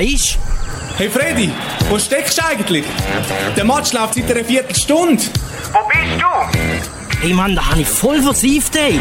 Ist? Hey Freddy, wo steckst du eigentlich? Der Match läuft seit einer Viertelstunde. Wo bist du? Hey Mann, da habe ich voll versieft, ey.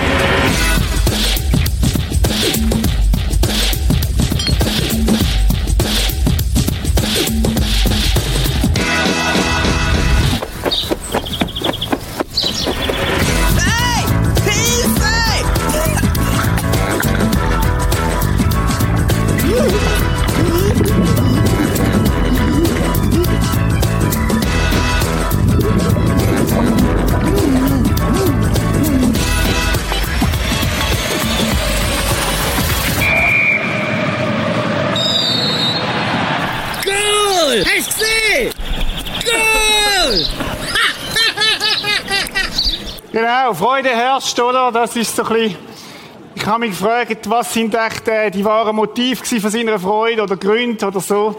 Genau, Freude herrscht, oder? Das ist so ein bisschen, ich habe mich gefragt, was sind echt äh, die wahren Motive von seiner Freude oder Gründe oder so.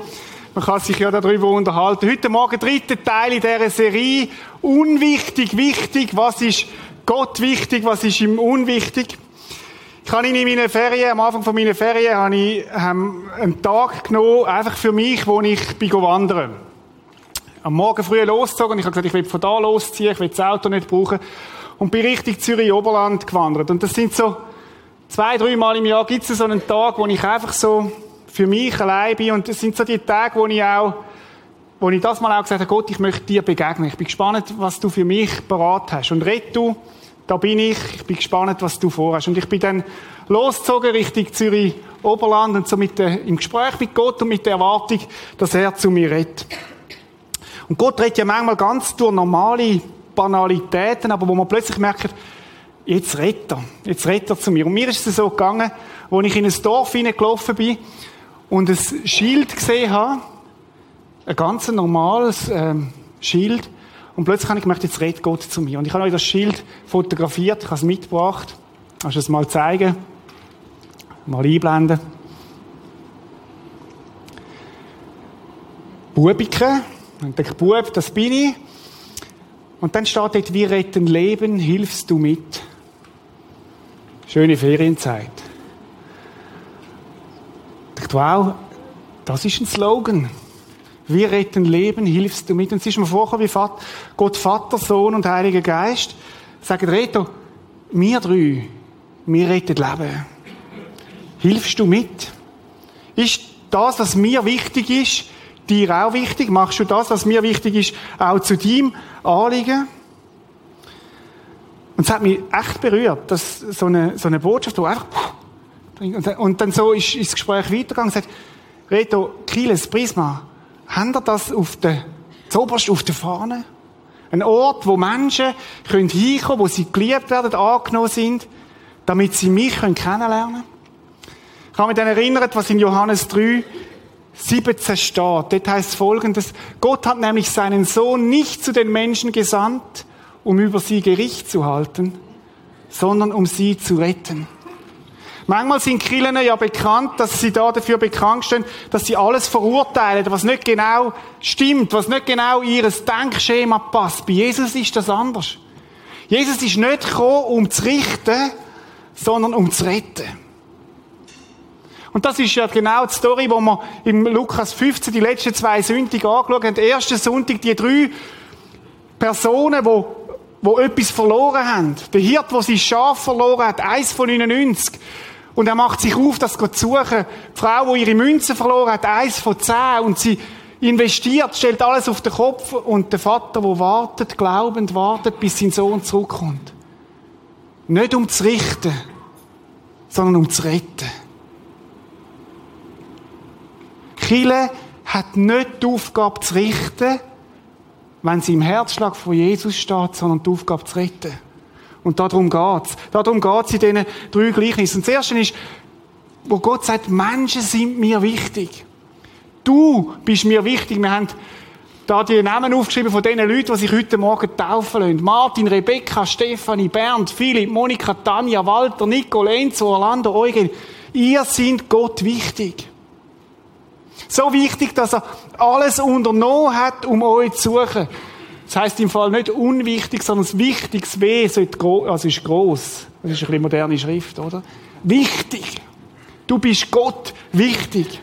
Man kann sich ja darüber unterhalten. Heute Morgen dritter Teil in dieser Serie. Unwichtig, wichtig. Was ist Gott wichtig? Was ist ihm unwichtig? Ich habe in meinen Ferien, am Anfang von meinen Ferien, habe ich ähm, einen Tag genommen, einfach für mich, wo ich bin wandern. Am Morgen früh losgezogen und ich habe gesagt, ich will von da losziehen, ich will das Auto nicht brauchen und bin Richtung Zürich-Oberland gewandert. Und das sind so zwei, drei Mal im Jahr gibt es so einen Tag, wo ich einfach so für mich allein bin und das sind so die Tage, wo ich auch wo ich das mal auch gesagt habe, Gott, ich möchte dir begegnen. Ich bin gespannt, was du für mich parat hast. Und red du, da bin ich, ich bin gespannt, was du vorhast. Und ich bin dann losgezogen Richtung Zürich Oberland und so mit der, im Gespräch mit Gott und mit der Erwartung, dass er zu mir redet. Und Gott redet ja manchmal ganz durch normale Banalitäten, aber wo man plötzlich merkt, jetzt redet er, jetzt redet er zu mir. Und mir ist es so gegangen, wo ich in ein Dorf hineingelaufen bin und ein Schild gesehen habe, ein ganz normales ähm, Schild, und plötzlich habe ich gemerkt, jetzt redet Gott zu mir. Und ich habe euch das Schild fotografiert, ich habe es mitgebracht. Kannst du es mal zeigen? Mal einblenden. Bubike. Und der Bub, das bin ich. Und dann steht dort, wir retten Leben, hilfst du mit. Schöne Ferienzeit. Ich dachte, wow, das ist ein Slogan. Wir retten Leben, hilfst du mit. Und es ist mir vorgekommen, wie Gott Vater, Sohn und Heiliger Geist sagen, Reto, wir drei, wir retten Leben. Hilfst du mit? Ist das, was mir wichtig ist, dir auch wichtig? Machst du das, was mir wichtig ist, auch zu deinem Anliegen? Und es hat mich echt berührt, dass so eine, so eine Botschaft, wo einfach, und dann so ist, ist das Gespräch weitergegangen sagt, Reto, Kiles, Prisma, haben ihr das auf der, zuoberst auf der Fahne? Ein Ort, wo Menschen können hinkommen, wo sie geliebt werden, angenommen sind, damit sie mich können kennenlernen können. Ich habe mich dann erinnert, was in Johannes 3, 17 steht. Dort heißt folgendes, Gott hat nämlich seinen Sohn nicht zu den Menschen gesandt, um über sie Gericht zu halten, sondern um sie zu retten. Manchmal sind Kirchen ja bekannt, dass sie da dafür bekannt stehen, dass sie alles verurteilen, was nicht genau stimmt, was nicht genau in ihr Denkschema passt. Bei Jesus ist das anders. Jesus ist nicht gekommen, um zu richten, sondern um zu retten. Und das ist ja genau die Story, wo wir im Lukas 15 die letzten zwei Sündige angeschaut haben. Der erste Sonntag, die drei Personen, die wo etwas verloren haben. Der Hirt, der sein Schaf verloren hat, eins von 99. Und er macht sich auf, das zu suchen. Die Frau, die ihre Münzen verloren hat, eins von zehn. Und sie investiert, stellt alles auf den Kopf. Und der Vater, der wartet, glaubend wartet, bis sein Sohn zurückkommt. Nicht um zu richten, sondern um zu retten. Chile hat nicht die Aufgabe zu richten, wenn sie im Herzschlag von Jesus steht, sondern die Aufgabe zu retten. Und darum geht's. Darum geht's in diesen drei Gleichnissen. Und das erste ist, wo Gott sagt, Menschen sind mir wichtig. Du bist mir wichtig. Wir haben da die Namen aufgeschrieben von den Leuten, die sich heute Morgen taufen lassen. Martin, Rebecca, Stefanie, Bernd, Philipp, Monika, Tanja, Walter, Nico, Enzo, Orlando, Eugen. Ihr sind Gott wichtig. So wichtig, dass er alles unternommen hat, um euch zu suchen. Das heisst im Fall nicht unwichtig, sondern das wichtiges W also ist groß. Das ist ein bisschen moderne Schrift, oder? Wichtig. Du bist Gott wichtig.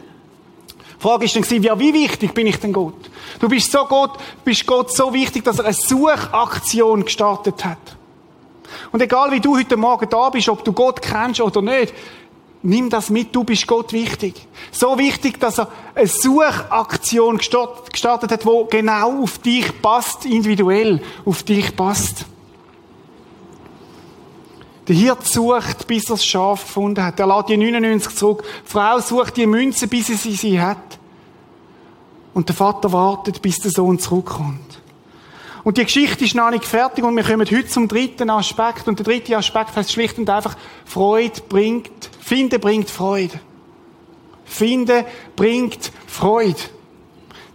Die Frage ist dann, ja, wie wichtig bin ich denn Gott? Du bist so Gott, bist Gott so wichtig, dass er eine Suchaktion gestartet hat. Und egal wie du heute Morgen da bist, ob du Gott kennst oder nicht, nimm das mit, du bist Gott wichtig. So wichtig, dass er eine Suchaktion gestartet hat, wo genau auf dich passt, individuell auf dich passt. Der Hirt sucht, bis er das Schaf gefunden hat. Er lädt die 99 zurück. Die Frau sucht die Münze, bis sie sie hat. Und der Vater wartet, bis der Sohn zurückkommt. Und die Geschichte ist noch nicht fertig und wir kommen heute zum dritten Aspekt. Und der dritte Aspekt heißt schlicht und einfach, Freude bringt, Finde bringt Freude. Finde bringt Freude.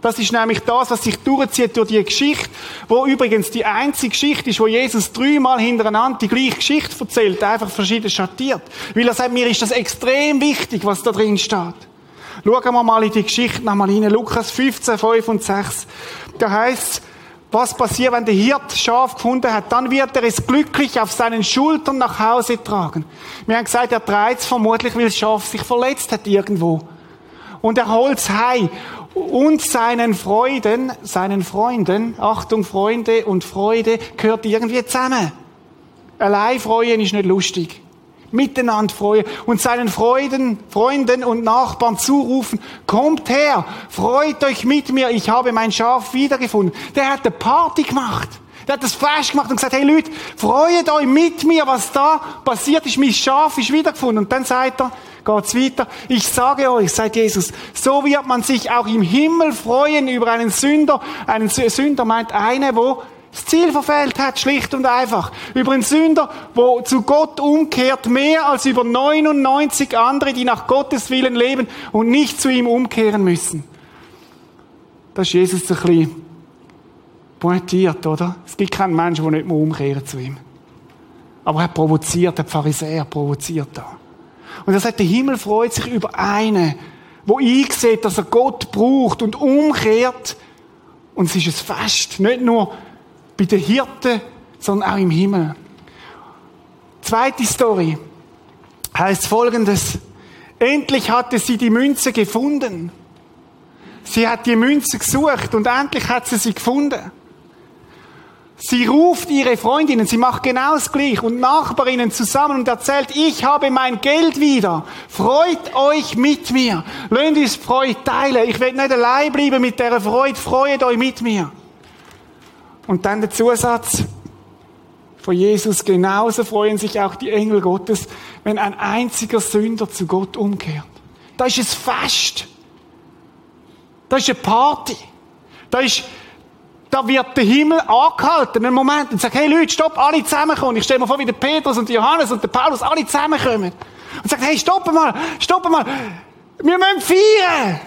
Das ist nämlich das, was sich durchzieht durch die Geschichte, wo übrigens die einzige Geschichte ist, wo Jesus dreimal hintereinander die gleiche Geschichte erzählt, einfach verschieden schattiert. Weil er sagt, mir ist das extrem wichtig, was da drin steht. Schauen wir mal in die Geschichte nochmal rein. Lukas 15, 5 und 6. Da heißt was passiert, wenn der Hirt Schaf gefunden hat? Dann wird er es glücklich auf seinen Schultern nach Hause tragen. Wir haben gesagt, er trägt es vermutlich, weil das Schaf sich verletzt hat irgendwo. Und er holt es heim. Und seinen Freuden, seinen Freunden, Achtung, Freunde und Freude gehört irgendwie zusammen. Allein freuen ist nicht lustig miteinander freuen und seinen Freuden, Freunden und Nachbarn zurufen, kommt her, freut euch mit mir, ich habe mein Schaf wiedergefunden. Der hat eine Party gemacht. Der hat das Fest gemacht und gesagt, hey Leute, freut euch mit mir, was da passiert ist, mein Schaf ist wiedergefunden. Und dann sagt er, geht's weiter, ich sage euch, sagt Jesus, so wird man sich auch im Himmel freuen über einen Sünder. Einen Sünder meint eine, wo das Ziel verfehlt hat, schlicht und einfach. Über einen Sünder, wo zu Gott umkehrt, mehr als über 99 andere, die nach Gottes Willen leben und nicht zu ihm umkehren müssen. Das ist Jesus ein bisschen pointiert, oder? Es gibt keinen Menschen, der nicht mehr umkehren zu ihm. Aber er provoziert, der Pharisäer provoziert da. Und er sagt, der Himmel freut sich über einen, wo einsieht, dass er Gott braucht und umkehrt. Und es ist ein Fest. Nicht nur bei den Hirten, sondern auch im Himmel. Zweite Story heißt folgendes. Endlich hatte sie die Münze gefunden. Sie hat die Münze gesucht und endlich hat sie sie gefunden. Sie ruft ihre Freundinnen, sie macht genau das gleiche und Nachbarinnen zusammen und erzählt, ich habe mein Geld wieder. Freut euch mit mir. Lasst uns Freude teilen. Ich will nicht allein bleiben mit der Freude. Freut euch mit mir. Und dann der Zusatz von Jesus, genauso freuen sich auch die Engel Gottes, wenn ein einziger Sünder zu Gott umkehrt. Da ist es Fest. Da ist eine Party. Da ist, da wird der Himmel angehalten, einen Moment, und sagt, hey Leute, stopp, alle zusammenkommen. Ich stelle mir vor, wie der Petrus und Johannes und der Paulus alle zusammenkommen. Und sagt, hey, stopp mal, stopp mal. Wir müssen feiern.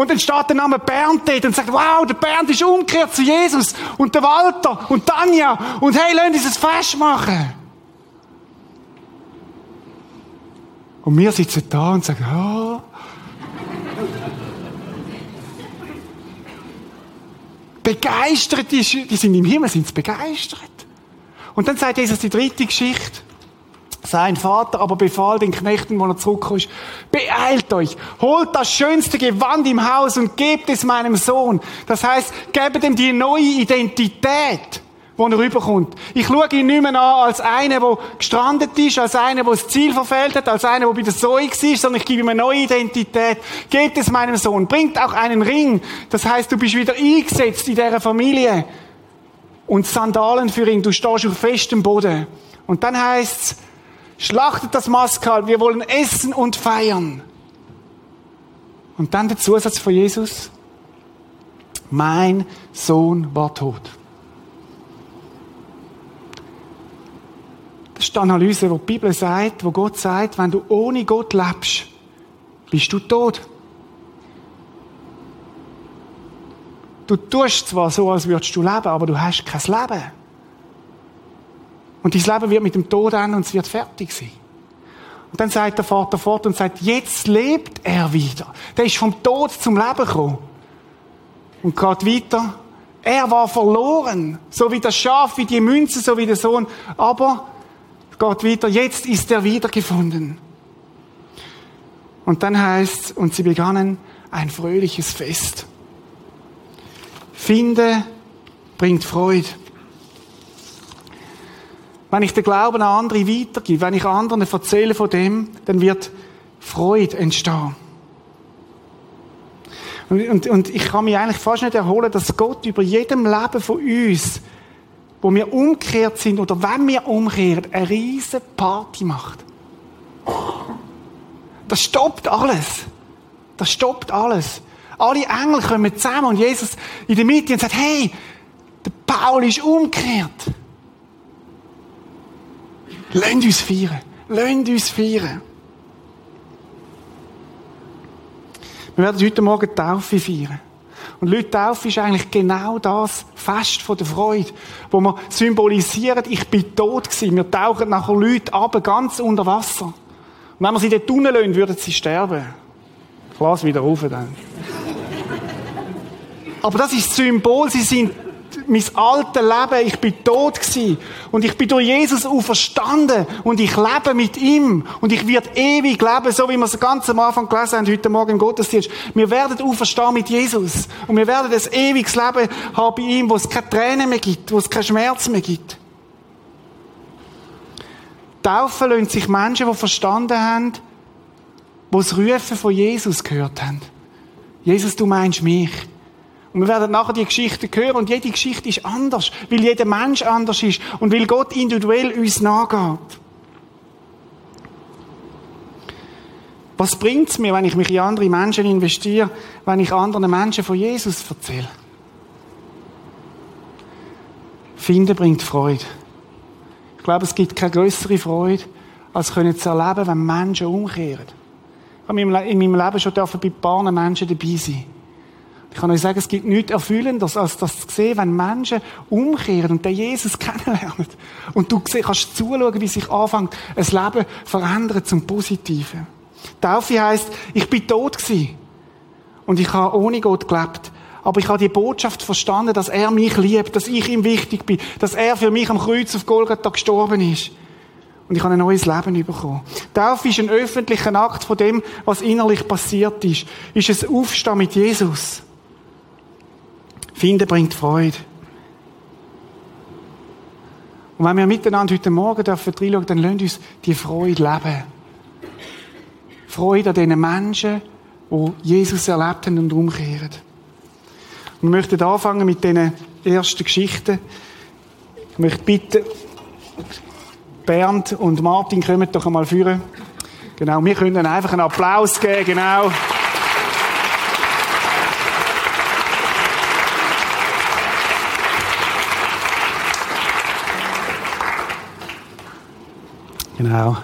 Und dann steht der Name Bernd dort und sagt, wow, der Bernd ist umgekehrt zu Jesus. Und der Walter und Tanja. Und hey, lass uns ein Fest machen. Und wir sitzen da und sagen, ja. begeistert, die, die sind im Himmel, sind begeistert. Und dann sagt Jesus die dritte Geschichte. Sein Vater aber befahl den Knechten, wo er zurückkommt, beeilt euch, holt das schönste Gewand im Haus und gebt es meinem Sohn. Das heißt, gebt ihm die neue Identität, wo er rüberkommt. Ich schaue ihn nicht mehr an als einer, der gestrandet ist, als einer, der das Ziel verfehlt hat, als einer, der bei der Zoe war, sondern ich gebe ihm eine neue Identität. Gebt es meinem Sohn. Bringt auch einen Ring. Das heißt, du bist wieder eingesetzt in dieser Familie. Und Sandalen für ihn. Du stehst auf festem Boden. Und dann heißt's, Schlachtet das Maskal, wir wollen essen und feiern. Und dann der Zusatz von Jesus. Mein Sohn war tot. Das ist die Analyse, wo die Bibel sagt, wo Gott sagt, wenn du ohne Gott lebst, bist du tot. Du tust zwar so, als würdest du leben, aber du hast kein Leben. Und dein Leben wird mit dem Tod enden und es wird fertig sein. Und dann sagt der Vater fort und sagt, jetzt lebt er wieder. Der ist vom Tod zum Leben gekommen. Und geht weiter. Er war verloren, so wie das Schaf, wie die Münze, so wie der Sohn. Aber Gott weiter, jetzt ist er wiedergefunden. Und dann heißt und sie begannen ein fröhliches Fest. Finde bringt Freude. Wenn ich den Glauben an andere weitergebe, wenn ich anderen erzähle von dem, dann wird Freude entstehen. Und, und, und ich kann mich eigentlich fast nicht erholen, dass Gott über jedem Leben von uns, wo wir umgekehrt sind oder wenn wir umkehren, eine riesige Party macht. Das stoppt alles. Das stoppt alles. Alle Engel kommen zusammen und Jesus in der Mitte und sagt, hey, der Paul ist umgekehrt. Lasst uns feiern. Lasst uns feiern. Wir werden heute Morgen Taufe feiern. Und Leute, Taufe ist eigentlich genau das Fest von der Freude, wo wir symbolisieren, ich bin tot gewesen. Wir tauchen nachher Leute ab, ganz unter Wasser. Und wenn wir sie dort unten lassen, würden sie sterben. Ich lasse wieder rauf dann. Aber das ist das Symbol, sie sind mein altes Leben, ich bin tot gewesen. Und ich bin durch Jesus auferstanden. Und ich lebe mit ihm. Und ich werde ewig leben, so wie wir es ganz am Anfang gelesen haben, heute Morgen im Gottesdienst. Wir werden auferstehen mit Jesus. Und wir werden ein ewiges Leben haben bei ihm, wo es keine Tränen mehr gibt, wo es keinen Schmerz mehr gibt. Taufen lassen sich Menschen, die verstanden haben, die das Rufen von Jesus gehört haben. Jesus, du meinst mich. Und wir werden nachher die Geschichte hören und jede Geschichte ist anders, weil jeder Mensch anders ist und weil Gott individuell uns nachgeht. Was bringt es mir, wenn ich mich in andere Menschen investiere, wenn ich anderen Menschen von Jesus erzähle? Finden bringt Freude. Ich glaube, es gibt keine größere Freude, als können zu erleben, wenn Menschen umkehren. Ich habe in meinem Leben schon bei ein paar Menschen dabei sein ich kann euch sagen, es gibt nichts Erfüllendes, als das zu sehen, wenn Menschen umkehren und den Jesus kennenlernen. Und du kannst zuschauen, wie sich anfängt, ein Leben verändert zum Positiven. Taufe heisst, ich bin tot gewesen. Und ich habe ohne Gott gelebt. Aber ich habe die Botschaft verstanden, dass er mich liebt, dass ich ihm wichtig bin, dass er für mich am Kreuz auf Golgatha gestorben ist. Und ich habe ein neues Leben bekommen. Taufe ist ein öffentlicher Akt von dem, was innerlich passiert ist. Ist es Aufstehen mit Jesus. Finden bringt Freude. Und wenn wir miteinander heute Morgen dürfen reinschauen, dann lasst uns die Freude leben. Freude an diesen Menschen, die Jesus erlebt haben und umkehren. Und wir möchten anfangen mit diesen ersten Geschichten. Ich möchte bitten, Bernd und Martin, kommen doch einmal führen. Genau, wir können einfach einen Applaus geben, genau. Genau.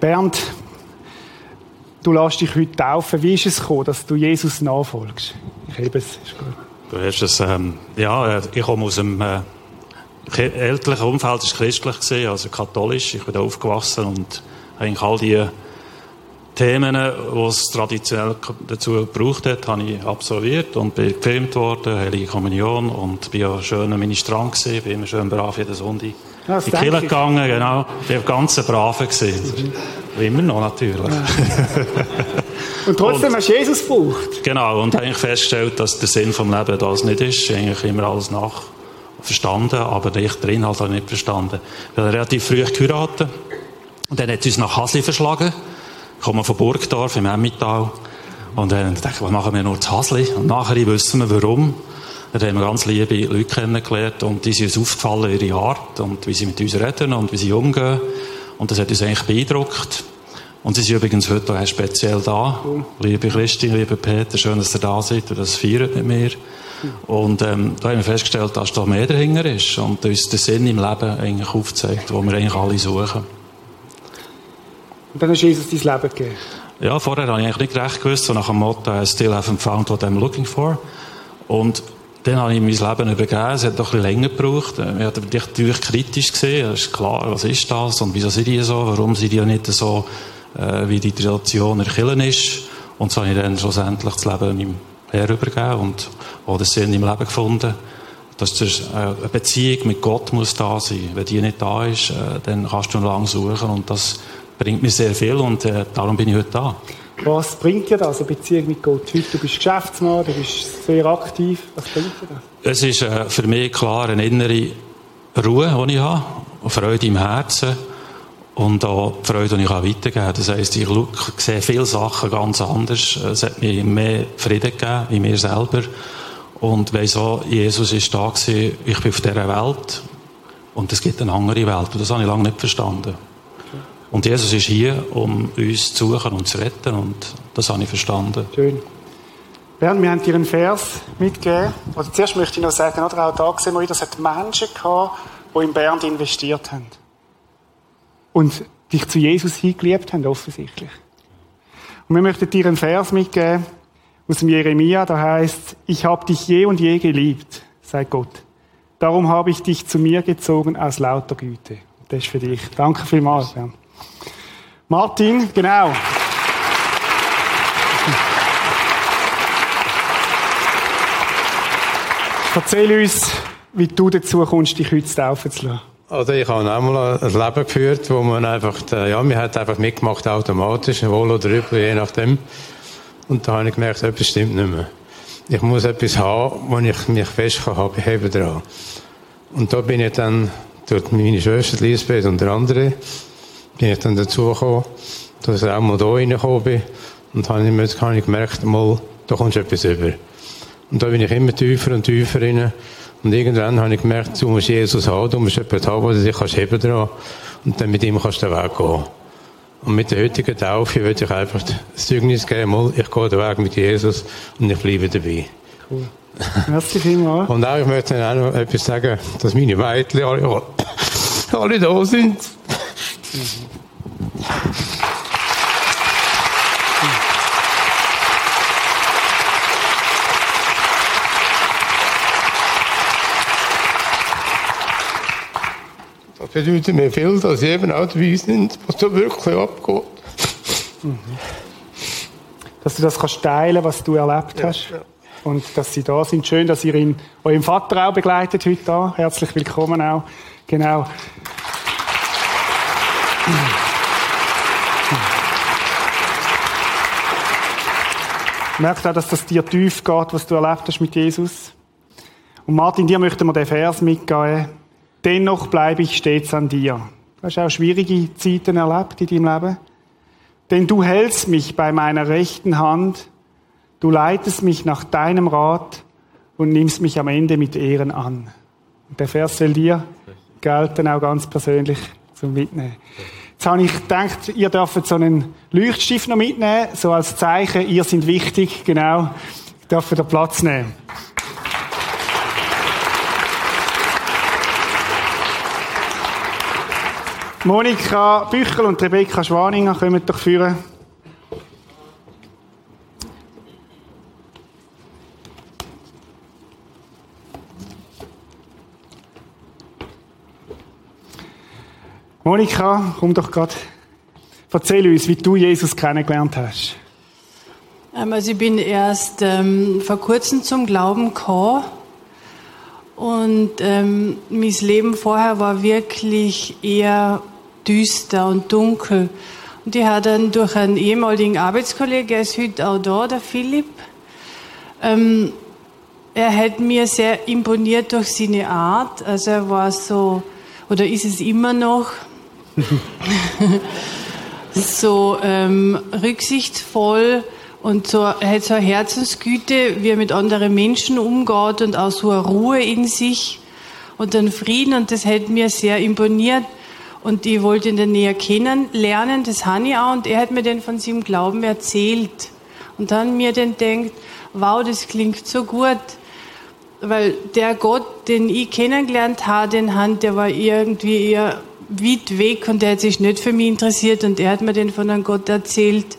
Bernd, du lässt dich heute taufen. Wie ist es gekommen, dass du Jesus nachfolgst? Ich hebe es, ist gut. Du hast es, ähm, ja, ich komme aus einem äh, elterlichen Umfeld, das war christlich, also katholisch. Ich bin da aufgewachsen und eigentlich all die Themen, die es traditionell dazu gebraucht hat, habe ich absolviert und bin gefilmt worden, Heilige Kommunion und bin ja schön Ministrant gewesen, bin immer schön brav jeden Sonntag in die Kirche gegangen, genau. Ich war ganz brav gewesen. Immer noch, natürlich. Ja. und trotzdem und, hast du Jesus gebraucht. Genau, und habe festgestellt, dass der Sinn vom Leben das nicht ist. Eigentlich immer alles nach verstanden, aber den Inhalt habe ich nicht verstanden. Ich habe relativ früh geheiratet. Und dann hat es uns nach Hasli verschlagen. Komme von Burgdorf im Emmental. Und dann dachte ich, was machen wir nur zu Hasli? Und nachher wissen wir, warum. Dann haben wir ganz liebe Leute kennengelernt und die sind uns aufgefallen, ihre Art und wie sie mit uns reden und wie sie umgehen. Und das hat uns eigentlich beeindruckt. Und sie sind übrigens heute auch speziell da. Liebe Christine, liebe Peter, schön, dass ihr da seid und das feiert mit mir. Und ähm, da haben wir festgestellt, dass da mehr dahinter ist und uns den Sinn im Leben eigentlich aufzeigt, wo wir eigentlich alle suchen. Und dann hast Jesus dein Leben gegeben? Ja, vorher habe ich eigentlich nicht recht gewusst, so nach dem Motto, I still haven't found what I'm looking for. Und dann habe ich mein Leben übergeben. Es hat doch ein bisschen länger gebraucht. Wir haben natürlich kritisch gesehen. Es ist klar, was ist das und wieso sind die so? Warum sind die nicht so, äh, wie die Tradition Kirche ist? Und so habe ich dann schlussendlich das Leben in meinem Herr übergeben und auch den Sinn im Leben gefunden. Dass eine Beziehung mit Gott muss da sein. Wenn die nicht da ist, dann kannst du lange suchen und das bringt mir sehr viel und darum bin ich heute da. Was bringt dir das, eine Beziehung mit Gott? Heute, du bist Geschäftsmann, du bist sehr aktiv. Was bringt dir das? Es ist äh, für mich klar eine innere Ruhe, die ich habe, Freude im Herzen und auch die Freude, die ich weitergeben kann. Das heisst, ich sehe viele Sachen ganz anders. Es hat mir mehr Frieden gegeben in mir selber und weiss auch, Jesus ist da gewesen, ich bin auf dieser Welt und es gibt eine andere Welt und das habe ich lange nicht verstanden. Und Jesus ist hier, um uns zu suchen und zu retten. Und das habe ich verstanden. Schön. Bernd, wir haben dir einen Vers mitgegeben. Also zuerst möchte ich noch sagen, oder auch da sehen wir wieder, es hat Menschen gehabt, die in Bernd investiert haben. Und dich zu Jesus hingeliebt haben, offensichtlich. Und wir möchten dir einen Vers mitgeben aus dem Jeremia, da heißt, ich habe dich je und je geliebt, sagt Gott. Darum habe ich dich zu mir gezogen aus lauter Güte. Das ist für dich. Danke vielmals, Bernd. Martin, genau. Erzähl uns, wie du dazu kommst, dich heute taufen zu lassen. Also ich habe auch ein Leben geführt, wo man einfach, ja, man hat einfach mitgemacht automatisch, wohl oder übel, je nachdem. Und da habe ich gemerkt, etwas stimmt nicht mehr. Ich muss etwas haben, wo ich mich fest kann haben dran. Und da bin ich dann durch meine Schwester Lisbeth und der andere bin ich dann dazu gekommen, dass ich auch mal da reingekommen bin. Und dann habe ich, habe ich gemerkt, mal, da kommst du etwas über. Und da bin ich immer tiefer und tiefer rein. Und irgendwann habe ich gemerkt, du musst Jesus haben, du musst jemanden haben, der dich kannst heben dran. Und dann mit ihm kannst du den Weg gehen. Und mit der heutigen Taufe würde ich einfach das Zeugnis geben, mal, ich gehe den Weg mit Jesus und ich bleibe dabei. Cool. Merci vielmals. Und auch, ich möchte auch noch etwas sagen, dass meine Mädchen alle, alle da sind. Das bedeutet mir viel, dass sie eben auch sind, was da wirklich abgeht. Dass du das kannst teilen was du erlebt hast. Ja, ja. Und dass sie da sind. Schön, dass ihr ihn, euren Vater auch begleitet heute da. Herzlich willkommen auch. Genau. Merkt auch, dass das dir tief geht, was du erlebt hast mit Jesus. Und Martin, dir möchten wir den Vers mitgeben. Dennoch bleibe ich stets an dir. Du hast auch schwierige Zeiten erlebt in deinem Leben. Denn du hältst mich bei meiner rechten Hand, du leitest mich nach deinem Rat und nimmst mich am Ende mit Ehren an. Und der Vers soll dir gelten, auch ganz persönlich zum Mitnehmen. Jetzt habe ich gedacht, ihr dürft so einen Leuchtstift noch mitnehmen, so als Zeichen, ihr seid wichtig, genau. Ich darf den Platz nehmen. Monika Büchel und Rebecca Schwaninger kommen doch führen. Monika, komm doch gerade. Erzähl uns, wie du Jesus kennengelernt hast. Ähm, also ich bin erst ähm, vor kurzem zum Glauben gekommen und ähm, mein Leben vorher war wirklich eher düster und dunkel. Und ich habe dann durch einen ehemaligen Arbeitskollegen, der ist heute auch da, der Philipp, ähm, er hat mir sehr imponiert durch seine Art. Also er war so, oder ist es immer noch, so ähm, rücksichtsvoll und so, hat so eine Herzensgüte, wie er mit anderen Menschen umgeht und auch so eine Ruhe in sich und einen Frieden. Und das hat mir sehr imponiert. Und ich wollte ihn dann näher kennenlernen, das habe ich auch. Und er hat mir dann von seinem Glauben erzählt. Und dann mir dann denkt, wow, das klingt so gut, weil der Gott, den ich kennengelernt habe, den Hand, der war irgendwie eher weit weg und der hat sich nicht für mich interessiert und er hat mir dann von einem Gott erzählt,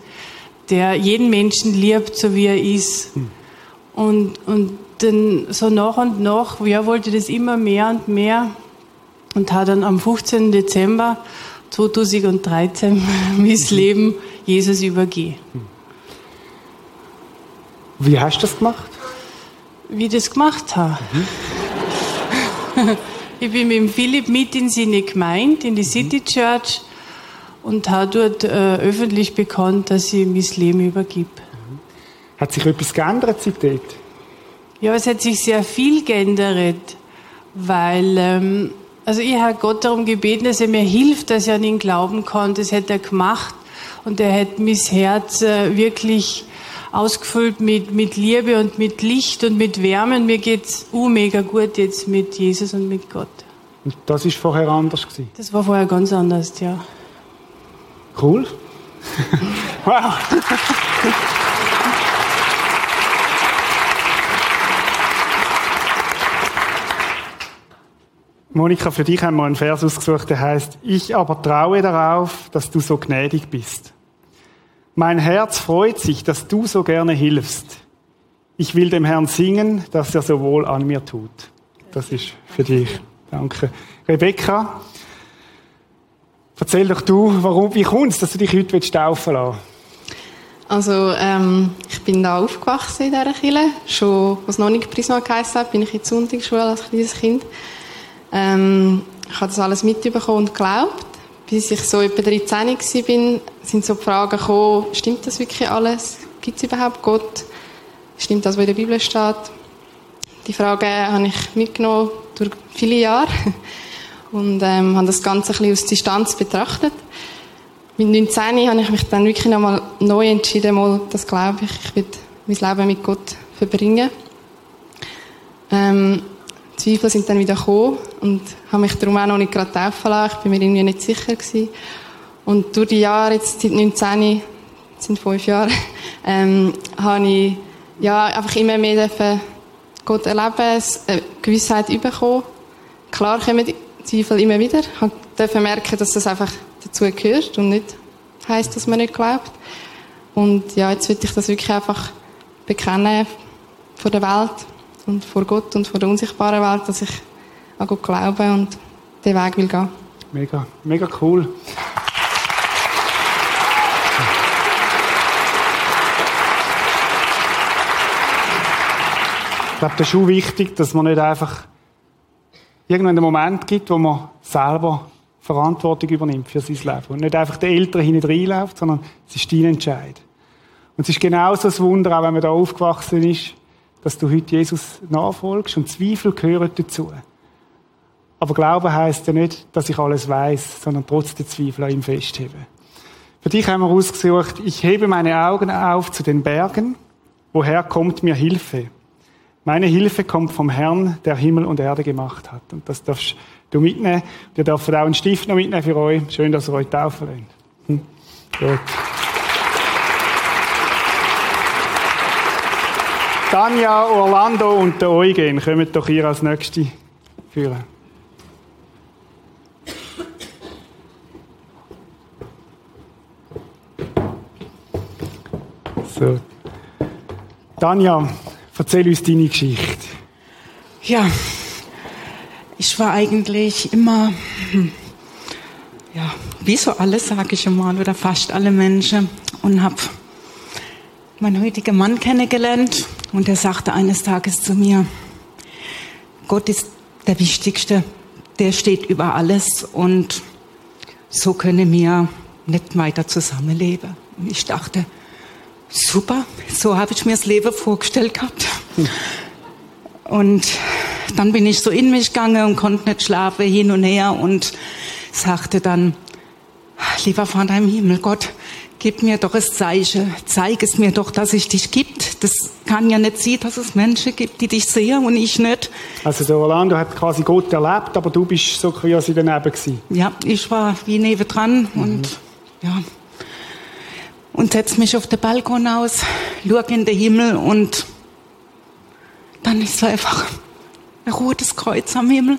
der jeden Menschen liebt, so wie er ist. Hm. Und, und dann so nach und nach, ja, wollte das immer mehr und mehr und hat dann am 15. Dezember 2013 mein Leben Jesus übergeben. Wie hast du das gemacht? Wie ich das gemacht habe? ich bin mit dem Philipp mit in seine Gemeinde, in die City Church und habe dort äh, öffentlich bekannt, dass ich mein Leben übergib. Hat sich etwas geändert seitdem? Ja, es hat sich sehr viel geändert, weil ähm, also ich habe Gott darum gebeten, dass er mir hilft, dass ich an ihn glauben kann. Das hat er gemacht und er hat mein Herz äh, wirklich ausgefüllt mit, mit Liebe und mit Licht und mit Wärme. Und mir geht's uh, mega gut jetzt mit Jesus und mit Gott. Und das ist vorher anders gewesen. Das war vorher ganz anders, ja. Cool. wow. Monika, für dich haben wir einen Vers ausgesucht, der heißt: Ich aber traue darauf, dass du so gnädig bist. Mein Herz freut sich, dass du so gerne hilfst. Ich will dem Herrn singen, dass er so wohl an mir tut. Das ist für dich. Danke. Rebecca, erzähl doch du, warum, wie kommt es, dass du dich heute taufen lassen Also, ähm, ich bin da aufgewachsen in dieser Kirche. Schon, was noch nicht Prisma geheißen hat, bin ich in die Sonntagsschule als kleines Kind. Ähm, ich habe das alles mitbekommen und geglaubt. Bis ich so etwa 13 war, sind so die Fragen gekommen, stimmt das wirklich alles? Gibt es überhaupt Gott? Stimmt das, was in der Bibel steht? Die Fragen habe ich mitgenommen durch viele Jahre und ähm, habe das Ganze ein bisschen aus Distanz betrachtet. Mit 19 habe ich mich dann wirklich nochmal neu entschieden, mal, das glaube ich, ich will mein Leben mit Gott verbringen. Ähm, Zweifel sind dann wieder gekommen und habe mich darum auch noch nicht gerade taufen lassen. Ich bin mir irgendwie nicht sicher gewesen. Und durch die Jahre, jetzt seit 19, sind fünf Jahre, ähm, habe ich ja, einfach immer mehr Gott erleben, eine äh, Gewissheit bekommen. Klar kommen die Zweifel immer wieder. Ich durfte merken, dass das einfach dazu gehört und nicht heisst, dass man nicht glaubt. Und ja, jetzt will ich das wirklich einfach bekennen vor der Welt und vor Gott und vor der unsichtbaren Welt, dass ich an Gott glaube und den Weg will gehen. Mega, mega cool. Ich glaube, das ist schon wichtig, dass man nicht einfach irgendwann einen Moment gibt, wo man selber Verantwortung übernimmt für sein Leben. Und nicht einfach den Eltern hinten reinläuft, sondern es ist dein Entscheid. Und es ist genauso ein Wunder, auch wenn man da aufgewachsen ist, dass du heute Jesus nachfolgst und Zweifel gehören dazu. Aber Glauben heißt ja nicht, dass ich alles weiß, sondern trotz der Zweifel an ihm festheben. Für dich haben wir ausgesucht, ich hebe meine Augen auf zu den Bergen, woher kommt mir Hilfe? Meine Hilfe kommt vom Herrn, der Himmel und Erde gemacht hat. Und das darfst du mitnehmen. Ihr dürft auch einen Stift noch mitnehmen für euch. Schön, dass ihr euch taufen lernt. Hm. Gut. Tanja, Orlando und der Eugen, kommen doch hier als Nächste führen. So. Tanja, Erzähl uns deine Geschichte. Ja, ich war eigentlich immer, hm, ja, wie so alle, sage ich mal, oder fast alle Menschen und habe meinen heutigen Mann kennengelernt und er sagte eines Tages zu mir, Gott ist der Wichtigste, der steht über alles und so können wir nicht weiter zusammenleben. Und ich dachte, super, so habe ich mir das Leben vorgestellt gehabt. Und dann bin ich so in mich gegangen und konnte nicht schlafen, hin und her und sagte dann, lieber Vater im Himmel, Gott, gib mir doch das Zeichen, zeig es mir doch, dass ich dich gibt. Das kann ja nicht sein, dass es Menschen gibt, die dich sehen und ich nicht. Also der Orlando hat quasi Gott erlebt, aber du bist so quasi daneben gewesen. Ja, ich war wie nebendran mhm. und ja, und setze mich auf den Balkon aus, schaue in den Himmel und dann ist so einfach ein rotes Kreuz am Himmel.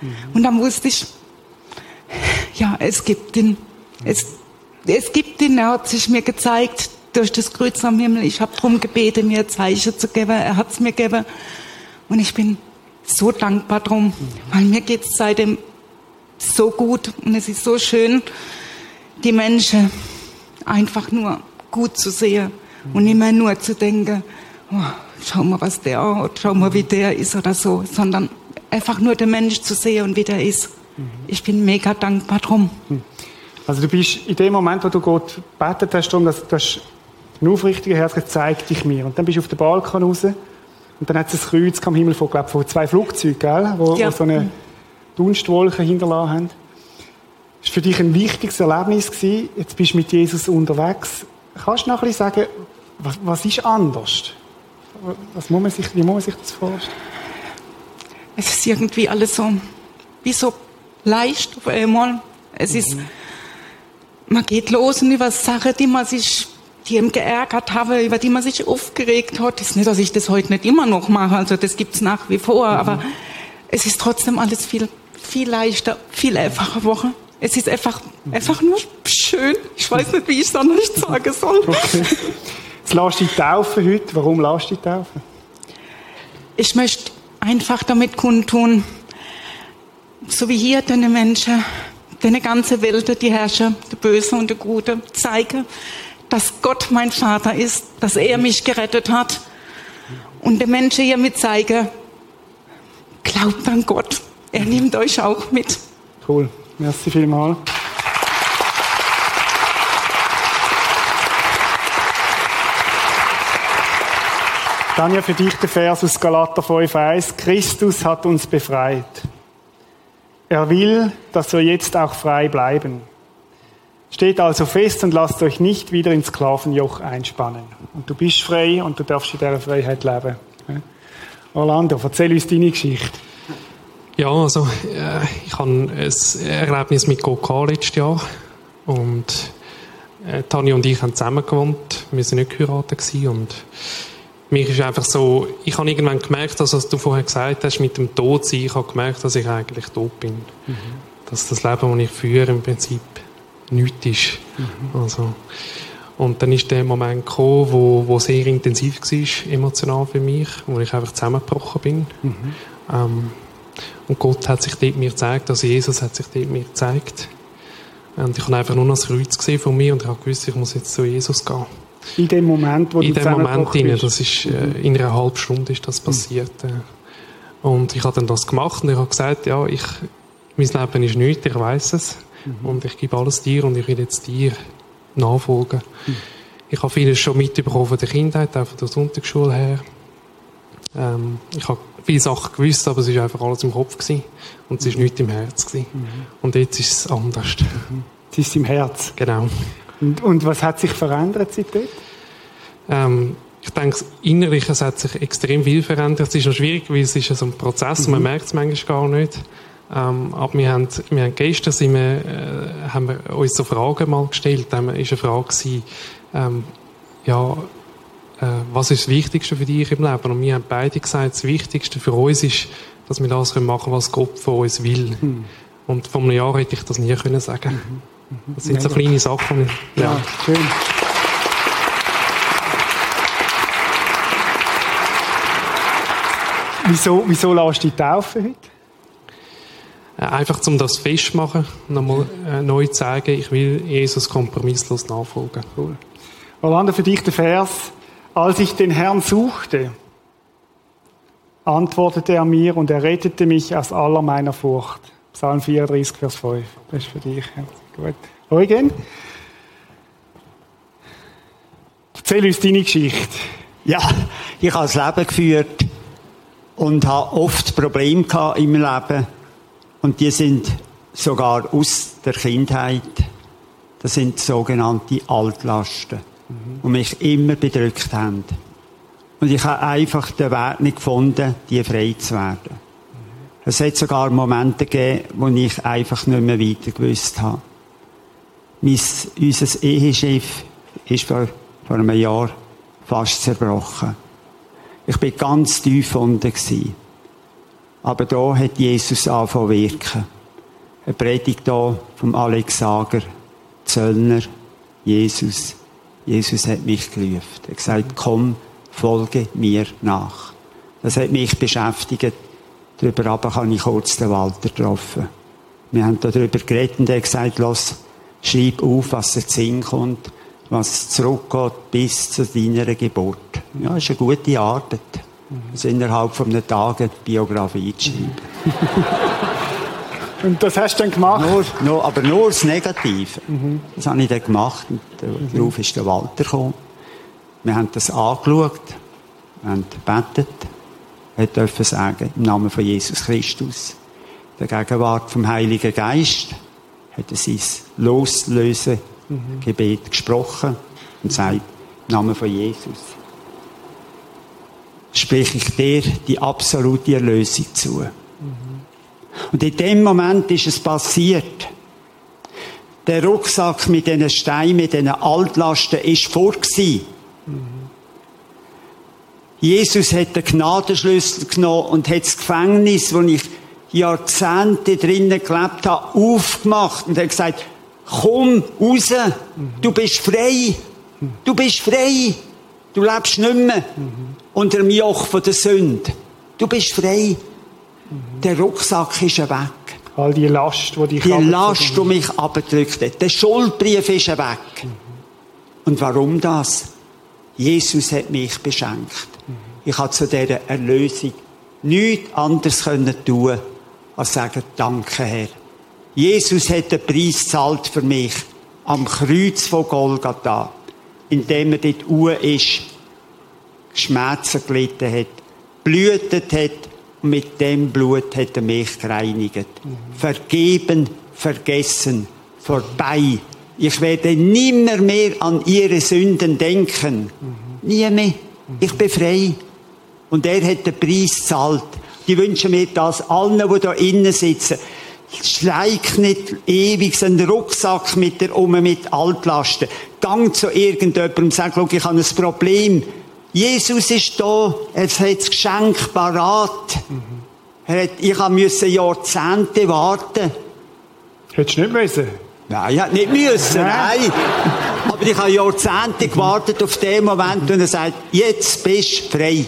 Mhm. Und dann wusste ich, ja, es gibt ihn. Es, es gibt ihn, er hat sich mir gezeigt durch das Kreuz am Himmel. Ich habe darum gebeten, mir ein Zeichen zu geben. Er hat es mir gegeben. Und ich bin so dankbar drum, mhm. weil mir geht es seitdem so gut und es ist so schön, die Menschen einfach nur gut zu sehen und immer nur zu denken, oh, schau mal, was der hat, schau mal, wie der ist oder so, sondern einfach nur den Mensch zu sehen und wie der ist. Ich bin mega dankbar drum. Also du bist in dem Moment, wo du Gott betet hast, darum, dass du hast ein aufrichtiges Herz zeig dich mir. Und dann bist du auf den Balkon raus und dann hat es ein Kreuz am Himmel von, glaub, von zwei Flugzeugen, gell? Wo, Ja. wo so eine Dunstwolke hinterlassen haben. Das war für dich ein wichtiges Erlebnis. Gewesen. Jetzt bist du mit Jesus unterwegs. Kannst du noch ein bisschen sagen, was, was ist anders? Was muss man sich, wie muss man sich das vorstellen? Es ist irgendwie alles so, wie so leicht auf einmal. Es ist, man geht los und über Sachen, die man sich, die ihm geärgert habe, über die man sich aufgeregt hat. Es ist nicht, dass ich das heute nicht immer noch mache, also das gibt's nach wie vor, aber es ist trotzdem alles viel, viel leichter, viel einfacher Woche. Es ist einfach, einfach nur schön. Ich weiß nicht, wie ich es dann nicht sagen soll. Okay. Jetzt lässt du dich taufen heute. Warum lässt du dich taufen? Ich möchte einfach damit kundtun, so wie hier deine Menschen, deine ganze Welt, die Herrscher, der Böse und der Gute, zeige, dass Gott mein Vater ist, dass er mich gerettet hat. Und den Menschen hiermit zeige, glaubt an Gott. Er nimmt euch auch mit. Cool. Merci vielmals. Tanja, für dich der Vers aus Galater 5,1. Christus hat uns befreit. Er will, dass wir jetzt auch frei bleiben. Steht also fest und lasst euch nicht wieder ins Sklavenjoch einspannen. Und du bist frei und du darfst in dieser Freiheit leben. Orlando, erzähl uns deine Geschichte. Ja, also äh, ich habe ein Erlebnis mit Gott letztes Jahr und äh, Tanja und ich haben zusammen gewohnt. Wir sind nicht geheiratet und mir ist einfach so, ich habe irgendwann gemerkt, dass was du vorher gesagt hast mit dem Tod sein, ich habe gemerkt, dass ich eigentlich tot bin. Dass das Leben, das ich führe, im Prinzip nichts ist. Also, und dann ist der Moment gekommen, wo, wo sehr intensiv war, emotional für mich, wo ich einfach zusammengebrochen bin. Ähm, und Gott hat sich dort mir gezeigt, also Jesus hat sich dort mir gezeigt. Und ich habe einfach nur noch das Kreuz gesehen von mir und ich habe gewusst, ich muss jetzt zu Jesus gehen. In dem Moment, wo In du dem Moment, rein, das ist, äh, in einer halben Stunde ist das passiert. Äh. Und ich habe dann das gemacht und ich habe gesagt, ja, ich, mein Leben ist nichts, ich weiß es. Und ich gebe alles dir und ich will jetzt dir nachfolgen. Ich habe vieles schon mitbekommen von der Kindheit, auch von der Sonntagsschule her. Ähm, ich habe viele Sachen gewusst, aber es war einfach alles im Kopf gewesen. und es war nichts im Herz. Gewesen. Und jetzt ist es anders. Es ist im Herz. Genau. Und, und was hat sich verändert seitdem? Ähm, ich denke, innerlich es hat sich extrem viel verändert. Es ist noch schwierig, weil es ist so ein Prozess und man merkt es manchmal gar nicht. Ähm, aber wir haben, wir haben gestern sind wir, äh, haben wir uns so Fragen mal gestellt. Da war eine Frage, gewesen, ähm, ja, äh, was ist das Wichtigste für dich im Leben? Und wir haben beide gesagt, das Wichtigste für uns ist, dass wir das können machen was Gott von uns will. Und vor einem Jahr hätte ich das nie können sagen. Das sind so kleine Sachen. die- Ja, schön. Wieso, wieso lässt du dich taufen heute? Äh, Einfach um das festmachen, nochmal äh, neu zu sagen, ich will Jesus kompromisslos nachfolgen. Cool. Orlando, für dich der Vers. Als ich den Herrn suchte, antwortete er mir und er rettete mich aus aller meiner Furcht. Psalm 34, Vers 5. Das ist für dich. Ja, Gut. Eugen? Erzähl uns deine Geschichte. Ja, ich habe das Leben geführt und habe oft Probleme gehabt im Leben. Und die sind sogar aus der Kindheit. Das sind sogenannte Altlasten, die mich immer bedrückt haben. Und ich habe einfach den Weg nicht gefunden, die frei zu werden. Es hat sogar Momente gegeben, wo ich einfach nicht mehr weiter gewusst habe. Mein, unser Eheschiff ist vor, vor einem Jahr fast zerbrochen. Ich bin ganz tief unten gsi. Aber da hat Jesus angefangen zu wirken. Eine Predigt da vom Alex Sager, Zöllner, Jesus. Jesus hat mich gerufen. Er hat gesagt, komm, folge mir nach. Das hat mich beschäftigt. Darüber aber habe ich kurz den Walter getroffen. Wir haben darüber geredet und er hat gesagt, los, schreib auf, was dir Sinn kommt, was zurückgeht bis zu deiner Geburt. Ja, ist eine gute Arbeit. Also innerhalb von einem Tag eine Biografie zu schreiben. Und das hast du dann gemacht? Nur, nur, aber nur das Negative. Das habe ich dann gemacht. Und darauf ist der Walter gekommen. Wir haben das angeschaut, wir haben gebetet. Er dürfen sagen, im Namen von Jesus Christus, der Gegenwart vom Heiligen Geist, hat er sein Loslösen Gebet gesprochen und sagt, im Namen von Jesus, spreche ich dir die absolute Erlösung zu. Und in dem Moment ist es passiert. Der Rucksack mit diesen Steinen, mit diesen Altlasten, ist vor gewesen. Jesus hat den Gnadenschlüssel genommen und hat das Gefängnis, wo ich Jahrzehnte drinnen gelebt habe, aufgemacht und hat gesagt, komm raus, du bist frei, du bist frei, du lebst nicht mehr unter dem Joch von der Sünde. Du bist frei. Der Rucksack ist weg. All die Last, die dich Die Last, die mich abgedrückt hat. Der Schuldbrief ist weg. Und warum das? Jesus hat mich beschenkt. Ich habe zu dieser Erlösung nichts anderes können tun, als sagen, danke Herr. Jesus hat den Preis gezahlt für mich am Kreuz von Golgatha, indem er dort Uhr ist, Schmerzen gelitten hat, blühtet hat und mit dem Blut hat er mich gereinigt. Vergeben, vergessen, vorbei. Ich werde nimmer mehr an ihre Sünden denken. Nie mehr. Ich bin frei. Und er hat den Preis gezahlt. Die wünschen mir das allen, die da innen sitzen. Schleik nicht ewig einen Rucksack mit der um mit Altlasten. Gang zu irgendjemandem und sag, ich habe ein Problem. Jesus ist da, er hat das Geschenk parat. Er hat, ich musste Jahrzehnte warten. Hättest du nicht müssen? Nein, ich hätte nicht müssen, nein. Aber ich habe Jahrzehnte gewartet auf den Moment, und er sagt, jetzt bist du frei.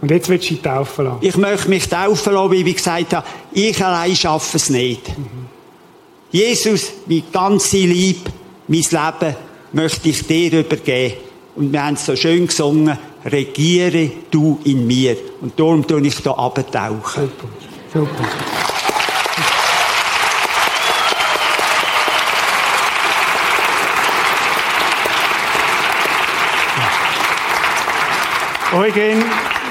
Und jetzt willst du dich taufen lassen? Ich möchte mich taufen lassen, wie ich gesagt habe, ich allein schaffe es nicht. Jesus, mein ganze Lieb, mein Leben möchte ich dir übergeben. Und wir haben so schön gesungen, regiere du in mir. Und darum tue ich hier abtauchen. Super. Eugen,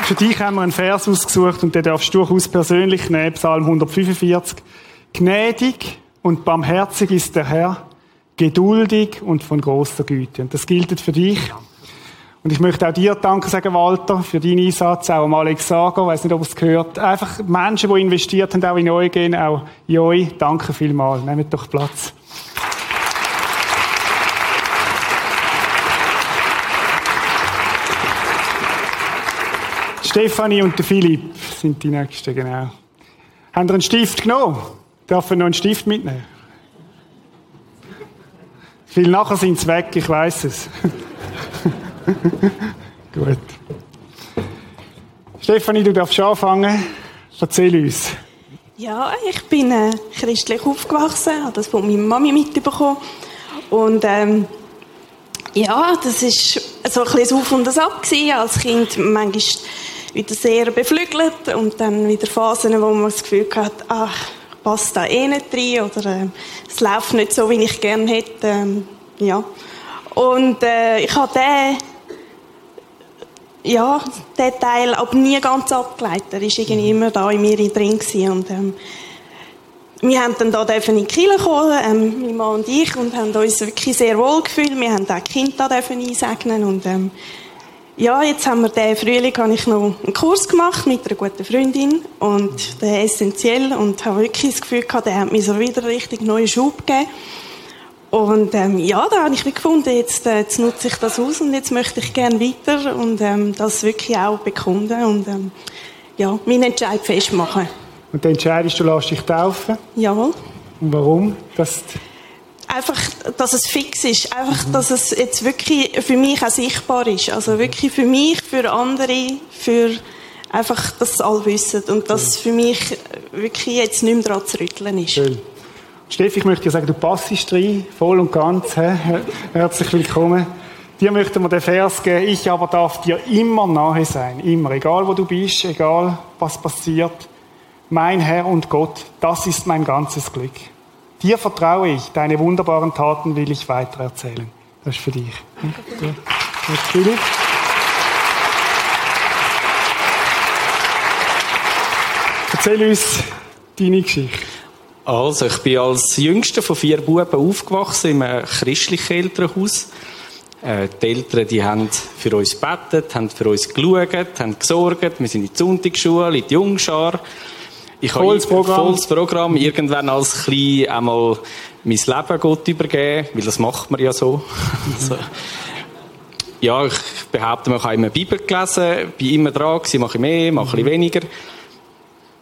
für dich haben wir einen Vers ausgesucht und den darfst du durchaus persönlich nehmen, Psalm 145. Gnädig und barmherzig ist der Herr, geduldig und von großer Güte. Und das gilt für dich. Und ich möchte auch dir Danke sagen, Walter, für deinen Einsatz, auch Alex Sager, weiß nicht, ob es gehört. Einfach Menschen, die investiert haben, auch in Eugen, auch in euch. Danke vielmals. Nehmt doch Platz. Stefanie und Philipp sind die Nächsten, genau. Haben ihr einen Stift genommen? Dürfen wir noch einen Stift mitnehmen? Viel nachher sind sie weg, ich weiß es. Gut. Stefanie, du darfst anfangen. Erzähl uns. Ja, ich bin äh, christlich aufgewachsen, habe das von meiner Mami mitbekommen. Und ähm, ja, das ist so ein bisschen Auf und das Ab. Als Kind manchmal wieder sehr beflügelt und dann wieder Phasen, wo man das Gefühl hat, ach, passt da eh nicht rein oder äh, es läuft nicht so, wie ich gerne hätte. Ähm, ja. Und äh, ich habe den, ja, den Teil aber nie ganz abgeleitet. Er war irgendwie immer da in mir drin gewesen. und ähm, wir haben dann da dürfen in die Kirche kommen, ähm, mein Mann und ich, und haben uns wirklich sehr wohl gefühlt. Wir haben auch Kinder da dürfen einsegnen und ähm, ja, jetzt haben wir diesen Frühling habe ich noch einen Kurs gemacht mit einer guten Freundin und der essentiell und habe wirklich das Gefühl gehabt, der hat mir so wieder richtig neuen Schub gegeben. Und ähm, ja, da habe ich wie gefunden, jetzt, äh, jetzt nutze ich das aus und jetzt möchte ich gerne weiter und ähm, das wirklich auch bekunden und ähm, ja, meinen Entscheid festmachen. Und dann entscheidest du, lässt dich taufen. Jawohl. Und warum? Das Einfach, dass es fix ist. Einfach, dass es jetzt wirklich für mich auch sichtbar ist. Also wirklich für mich, für andere, für einfach, dass es alle wissen. Und dass für mich wirklich jetzt nicht mehr daran zu rütteln ist. Schön. Steffi, ich möchte dir sagen, du passest rein, voll und ganz. He? Herzlich willkommen. Dir möchten wir den Vers geben, ich aber darf dir immer nahe sein, immer, egal wo du bist, egal was passiert. Mein Herr und Gott, das ist mein ganzes Glück. Dir vertraue ich, deine wunderbaren Taten will ich weitererzählen. Das ist für dich. Philipp. Erzähl uns deine Geschichte. Also, ich bin als jüngster von vier Buben aufgewachsen in einem christlichen Elternhaus. Äh, die Eltern, die haben für uns gebetet, haben für uns geschaut, haben gesorgt. Wir sind in die Sonntagsschule, in die Jungschar. Ich volles habe Programm. volles Programm. Irgendwann als Klein einmal mein Leben Gott übergeben, weil das macht man ja so. also, ja, ich behaupte, ich habe immer Bibel gelesen, bin immer dran gewesen, mache ich mehr, mache ich weniger.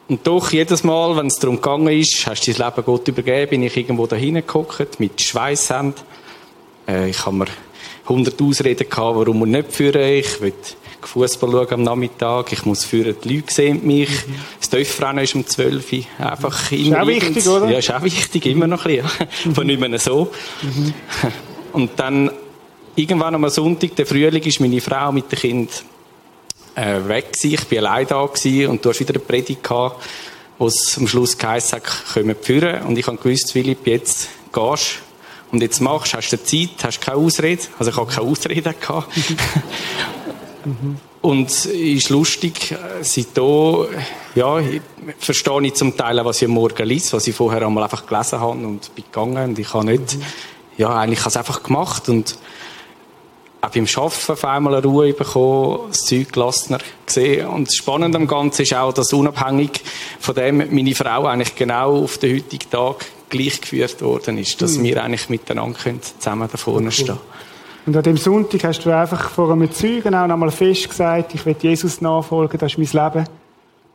Und doch, jedes Mal, wenn es darum gegangen ist, hast du dein Leben Gott übergeben, bin ich irgendwo da hingeguckt, mit Schweißhand. Äh, ich habe mir hundert Ausreden gehabt, warum wir nicht führen. Ich will Fußball schauen am Nachmittag, ich muss führen, die Leute sehen mich. Mhm. Das Töpfrennen ist um 12 Uhr. Einfach ist auch wichtig, oder? Ja, ist auch wichtig, immer noch ein bisschen. Mhm. Von nicht mehr so. Mhm. Und dann, irgendwann am Sonntag, der Frühling, ist meine Frau mit dem Kind äh, weg gewesen. Ich bin allein da gewesen und du hast wieder eine Predigt gehabt, wo es am Schluss geheißen hat, wir führen. Und ich habe gewusst, Philipp, jetzt gehst und jetzt machst, hast du Zeit, hast keine Ausrede. Also ich habe keine Ausrede gehabt. Und es ist lustig, seitdem, ja, verstehe ich zum Teil, was ich am Morgen lese, was ich vorher einmal einfach gelesen habe und bin gegangen und ich habe nicht, ja, eigentlich habe ich es einfach gemacht und auch beim Arbeiten auf einmal eine Ruhe bekommen, das Zeug gelassener gesehen. Und das Spannende am Ganzen ist auch, dass unabhängig von dem meine Frau eigentlich genau auf den heutigen Tag gleichgeführt worden ist, dass Mhm. wir eigentlich miteinander können zusammen da vorne stehen Und an dem Sonntag hast du einfach vor einem Zeugen auch nochmal fest gesagt, ich will Jesus nachfolgen, das ist mein Leben.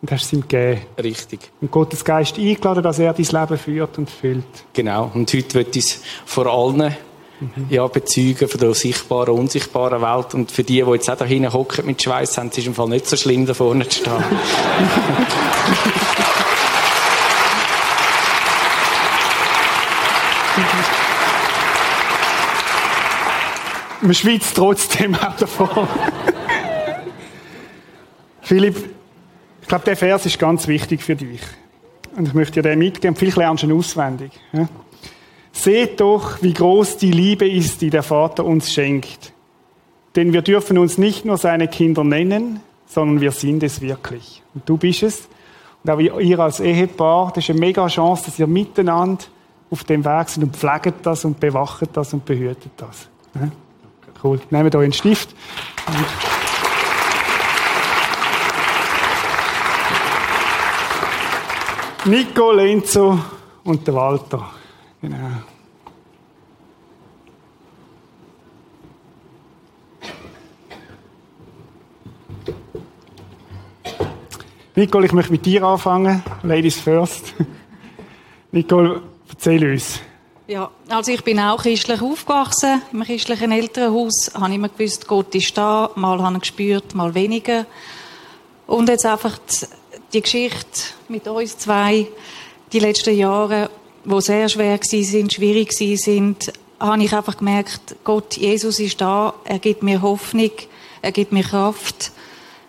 Und hast es ihm gegeben. Richtig. Und Gottes Geist eingeladen, dass er dein Leben führt und füllt. Genau. Und heute wird es vor allen ja, bezeugen von der sichtbaren und unsichtbaren Welt. Und für die, die jetzt auch da hinten hocken mit Schweiß haben, ist es im Fall nicht so schlimm, da vorne zu stehen. Man schwitzt trotzdem auch davon. Philipp, ich glaube, der Vers ist ganz wichtig für dich. Und ich möchte dir den mitgeben. Vielleicht lernst du ihn auswendig. Ja? Seht doch, wie groß die Liebe ist, die der Vater uns schenkt. Denn wir dürfen uns nicht nur seine Kinder nennen, sondern wir sind es wirklich. Und du bist es. Und auch ihr als Ehepaar, das ist eine mega Chance, dass ihr miteinander auf dem Weg sind und pflegt das und bewacht das und behütet das. Ja? Cool. Nehmt euch einen Stift. Nico, Lenzo und der Walter. Genau. Nicole, ich möchte mit dir anfangen. Ladies first. Nicole, erzähl uns. Ja, also ich bin auch christlich aufgewachsen, im christlichen Elternhaus. Habe immer gewusst, Gott ist da. Mal habe ich gespürt, mal weniger. Und jetzt einfach die, Geschichte mit uns zwei, die letzten Jahre, wo sehr schwer gewesen sind, schwierig gewesen sind, habe ich einfach gemerkt, Gott, Jesus ist da. Er gibt mir Hoffnung. Er gibt mir Kraft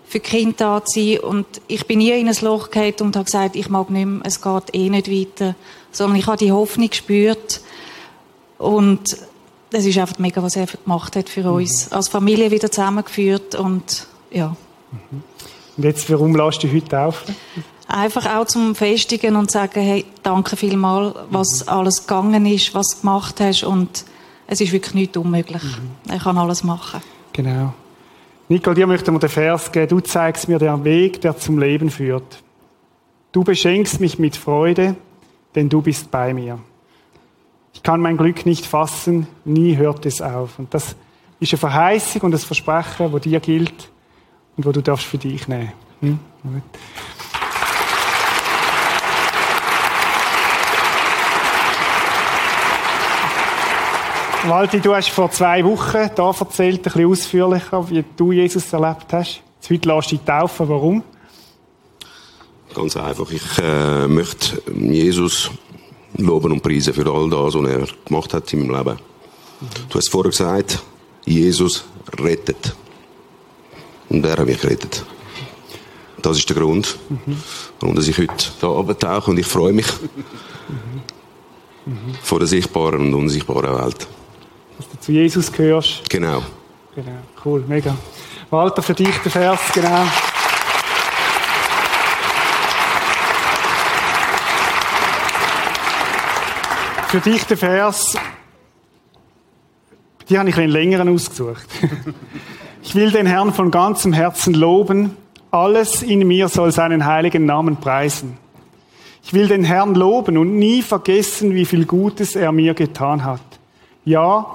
für die Kinder da zu sein. Und ich bin nie in ein Loch gefallen und habe gesagt, ich mag nicht mehr, es geht eh nicht weiter. Sondern ich habe die Hoffnung gespürt. Und das ist einfach mega, was er gemacht hat für uns. Als Familie wieder zusammengeführt und ja. Und jetzt, warum lässt du heute auf? Einfach auch zum Festigen und sagen, hey, danke vielmals, was alles gegangen ist, was du gemacht hast und es ist wirklich nichts unmöglich. Er kann alles machen. Genau. Nicole, dir möchten wir den Vers geben. Du zeigst mir den Weg, der zum Leben führt. Du beschenkst mich mit Freude, denn du bist bei mir. Ich kann mein Glück nicht fassen, nie hört es auf. Und das ist eine Verheißung und ein Versprechen, wo dir gilt und wo du darfst für dich nehmen. Hm? Walti, du hast vor zwei Wochen da erzählt, ein bisschen ausführlicher, wie du Jesus erlebt hast. Heute lässt du dich taufen. Warum? Ganz einfach. Ich äh, möchte Jesus loben und preisen für all das, was er gemacht hat in meinem Leben. Du hast vorher gesagt, Jesus rettet. Und er hat mich gerettet. Das ist der Grund, warum ich heute hier abtauche und ich freue mich vor der sichtbaren und unsichtbaren Welt. Dass du zu Jesus gehörst. Genau. Genau, cool, mega. Walter, für dich der Vers, genau. Für dich der Vers, die habe ich einen längeren ausgesucht. Ich will den Herrn von ganzem Herzen loben. Alles in mir soll seinen heiligen Namen preisen. Ich will den Herrn loben und nie vergessen, wie viel Gutes er mir getan hat. Ja,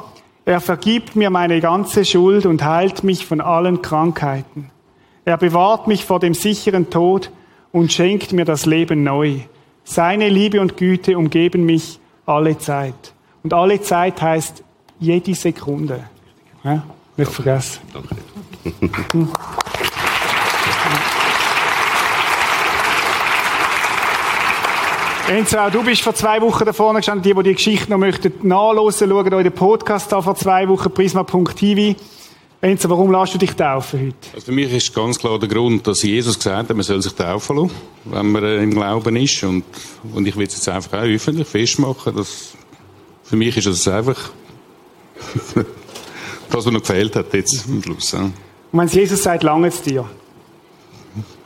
er vergibt mir meine ganze Schuld und heilt mich von allen Krankheiten. Er bewahrt mich vor dem sicheren Tod und schenkt mir das Leben neu. Seine Liebe und Güte umgeben mich alle Zeit. Und alle Zeit heißt jede Sekunde. Ja, nicht vergessen. Enzo, auch du bist vor zwei Wochen da vorne gestanden. Die, die die Geschichte noch möchten nachlesen, schauen euch den Podcast an vor zwei Wochen, prisma.tv. Enzo, warum lässt du dich taufen heute? Also für mich ist ganz klar der Grund, dass Jesus gesagt hat, man soll sich taufen lassen, wenn man äh, im Glauben ist. Und, und ich will es jetzt einfach auch öffentlich festmachen, dass für mich ist das einfach das, was noch gefehlt hat jetzt am Schluss. Ja. Und wenn Jesus sagt, lange es dir?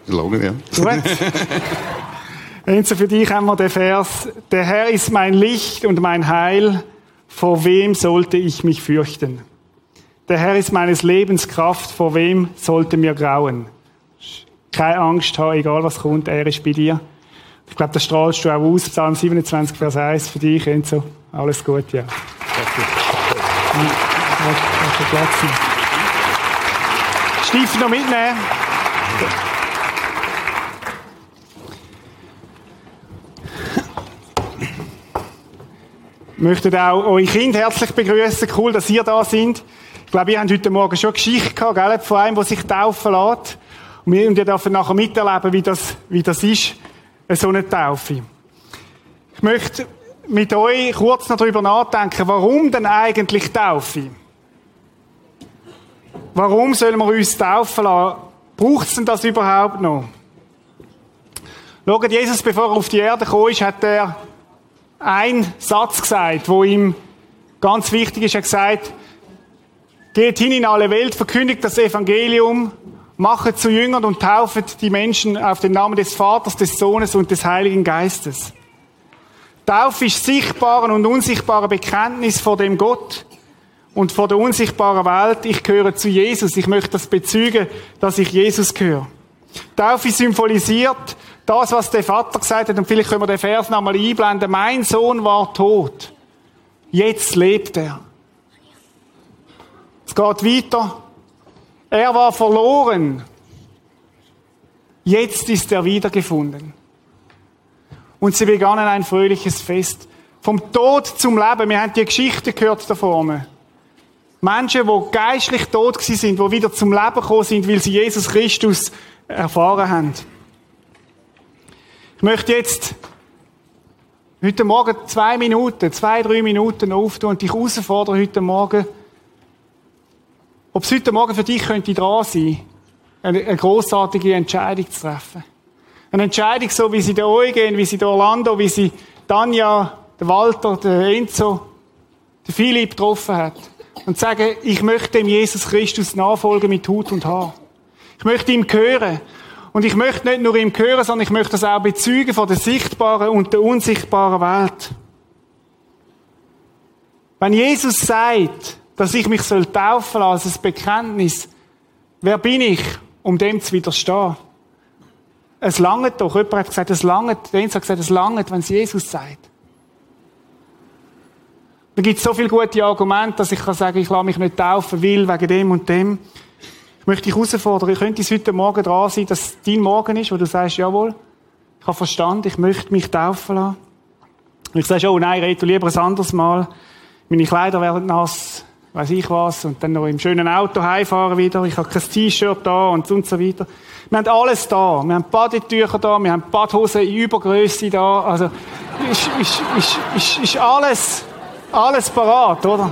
Lange, ja. Gut. Enzo, für dich haben wir den Vers, der Herr ist mein Licht und mein Heil, vor wem sollte ich mich fürchten? Der Herr ist meines Lebens Kraft, vor wem sollte mir grauen? Keine Angst haben, egal was kommt, er ist bei dir. Ich glaube, das strahlst du auch aus. Psalm 27, Vers 1 für dich, Enzo. Alles gut, ja. Stiefel noch mitnehmen. möchtet auch eure Kinder herzlich begrüßen. Cool, dass ihr da sind. Ich glaube, ihr habt heute Morgen schon eine Geschichte gehabt, gell? von einem, der sich taufen lässt. Und wir, und ihr dürft nachher miterleben, wie das, wie das ist, so eine Taufe. Ich möchte mit euch kurz noch darüber nachdenken, warum denn eigentlich Taufe? Warum sollen wir uns taufen lassen? Braucht es denn das überhaupt noch? Schaut, Jesus, bevor er auf die Erde kam, hat er einen Satz gesagt, wo ihm ganz wichtig ist. Er hat gesagt, geht hin in alle Welt, verkündigt das Evangelium, macht zu Jüngern und taufet die Menschen auf den Namen des Vaters, des Sohnes und des Heiligen Geistes. Taufe ist sichtbaren und unsichtbaren Bekenntnis vor dem Gott und vor der unsichtbaren Welt. Ich gehöre zu Jesus. Ich möchte das bezeugen, dass ich Jesus gehöre. Taufe symbolisiert das, was der Vater gesagt hat, und vielleicht können wir den Vers nochmal einblenden. Mein Sohn war tot. Jetzt lebt er. Es geht weiter. Er war verloren. Jetzt ist er wiedergefunden. Und sie begannen ein fröhliches Fest. Vom Tod zum Leben. Wir haben die Geschichte gehört da vorne. Menschen, die geistlich tot sind, die wieder zum Leben gekommen sind, weil sie Jesus Christus erfahren haben. Ich möchte jetzt heute Morgen zwei Minuten, zwei, drei Minuten auftun und dich herausfordern heute Morgen, ob es heute Morgen für dich könnte dran sein, eine, eine großartige Entscheidung zu treffen. Eine Entscheidung, so wie sie der Eugen, wie sie der Orlando, wie sie Tanja, der Walter, der Enzo, der Philipp getroffen hat. Und sagen, ich möchte dem Jesus Christus nachfolgen mit Hut und Haar. Ich möchte ihm hören. Und ich möchte nicht nur ihm hören, sondern ich möchte das auch bezeugen von der sichtbaren und der unsichtbaren Welt. Wenn Jesus sagt, dass ich mich soll taufen lassen, als Bekenntnis, wer bin ich, um dem zu widerstehen? Es langt doch. Jemand hat gesagt, es langt. Der hat gesagt, es langt, wenn es Jesus sagt. Da gibt es so viele gute Argumente, dass ich kann sagen, ich lasse mich nicht taufen, will, wegen dem und dem. Ich möchte dich herausfordern, ich könnte es heute Morgen dran sein, dass dein Morgen ist, wo du sagst, jawohl, ich habe verstanden, ich möchte mich taufen lassen. Und ich sage, oh nein, red du lieber ein anderes Mal. Meine Kleider werden nass, weiß ich was, und dann noch im schönen Auto heimfahren wieder, ich habe kein T-Shirt da und, und so weiter. Wir haben alles da, wir haben Badetücher da, wir haben Badhosen in Übergröße da, also ist, ist, ist, ist, ist alles, alles parat, oder?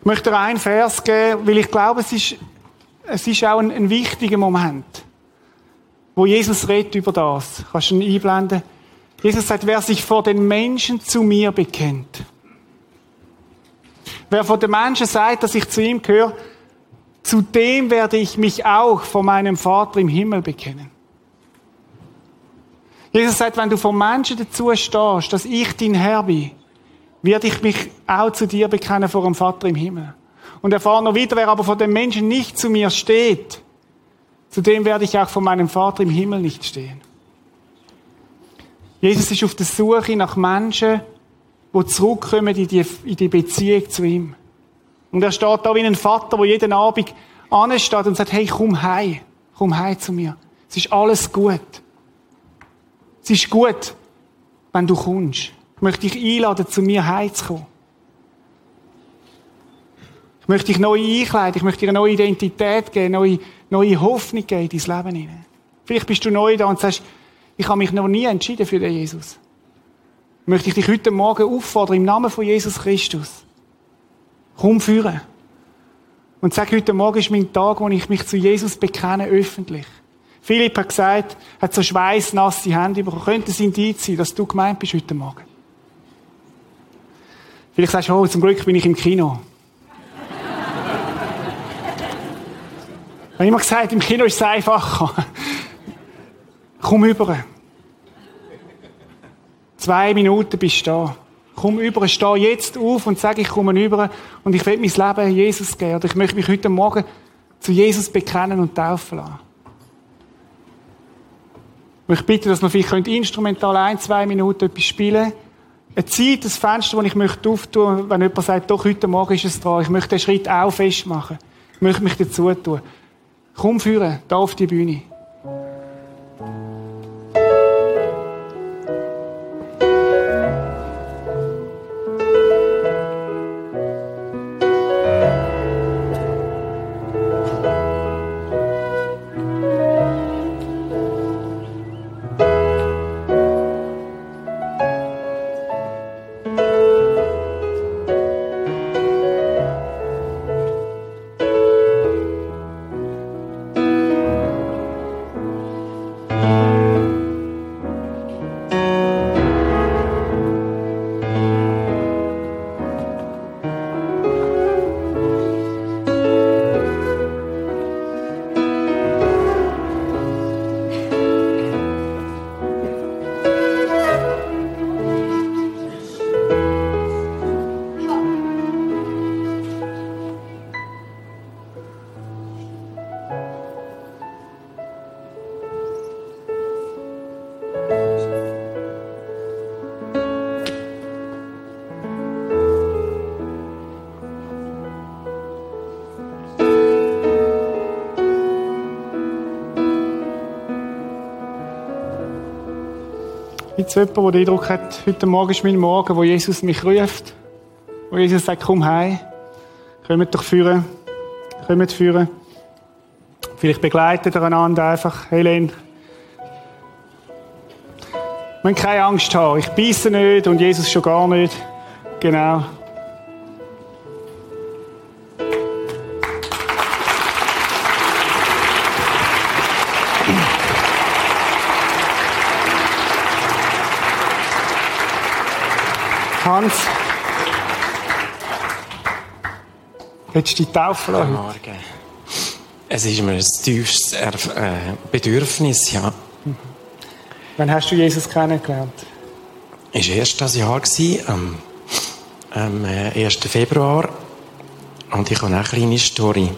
Ich möchte dir einen Vers geben, weil ich glaube, es ist, es ist auch ein, ein wichtiger Moment, wo Jesus redet über das. Kannst du ihn einblenden? Jesus sagt, wer sich vor den Menschen zu mir bekennt. Wer vor den Menschen sagt, dass ich zu ihm gehöre, zu dem werde ich mich auch vor meinem Vater im Himmel bekennen. Jesus sagt, wenn du vor Menschen dazu stehst, dass ich dein Herr bin, werde ich mich auch zu dir bekennen vor dem Vater im Himmel. Und er fahrt noch wieder, wer aber vor dem Menschen nicht zu mir steht, zu dem werde ich auch vor meinem Vater im Himmel nicht stehen. Jesus ist auf der Suche nach Menschen, die zurückkommen in die, in die Beziehung zu ihm. Und er steht da wie ein Vater, der jeden Abend ansteht und sagt, hey, komm heim, komm heim zu mir. Es ist alles gut. Es ist gut, wenn du kommst. Ich möchte dich einladen, zu mir heimzukommen. Ich möchte dich neu einkleiden, ich möchte dir eine neue Identität geben, neue, neue Hoffnung geben in dein Leben hinein. Vielleicht bist du neu da und sagst, ich habe mich noch nie entschieden für den Jesus. Möchte ich dich heute Morgen auffordern, im Namen von Jesus Christus. Komm führen. Und sag, heute Morgen ist mein Tag, wo ich mich zu Jesus bekenne, öffentlich. Philipp hat gesagt, hat so schweißnasse Hände bekommen. Könnte es Indiz sein, dass du gemeint bist heute Morgen? Vielleicht sagst du, oh, zum Glück bin ich im Kino. Ich habe immer gesagt, im Kino ist es einfacher. Komm über. Zwei Minuten bist du da. Komm über, steh jetzt auf und sag, ich komme über und ich will mein Leben Jesus geben. Oder ich möchte mich heute Morgen zu Jesus bekennen und taufen lassen. Und ich bitte, dass wir vielleicht instrumental ein, zwei Minuten etwas spielen Eine Zeit, ein Fenster, das ich möchte auftun, wenn jemand sagt, doch, heute Morgen ist es dran. Ich möchte den Schritt auch festmachen. Ich möchte mich dazu tun. Komm führen, da auf die Bühne. Gibt es jemanden, der den Eindruck hat, heute Morgen ist mein Morgen, wo Jesus mich ruft? Wo Jesus sagt, komm heim. Kommt doch führen. Kommt führen. Vielleicht begleitet ihr einander einfach. Helen. Wir müssen keine Angst haben. Ich beiße nicht und Jesus schon gar nicht. Genau. Hans. Hättest du die Taufe Guten Morgen. Es ist mir ein tiefes Erf äh, Bedürfnis, ja. Wann hast du Jesus kennengelernt? Es war erst das Jahr, am, am 1. Februar. Und ich habe eine kleine Story.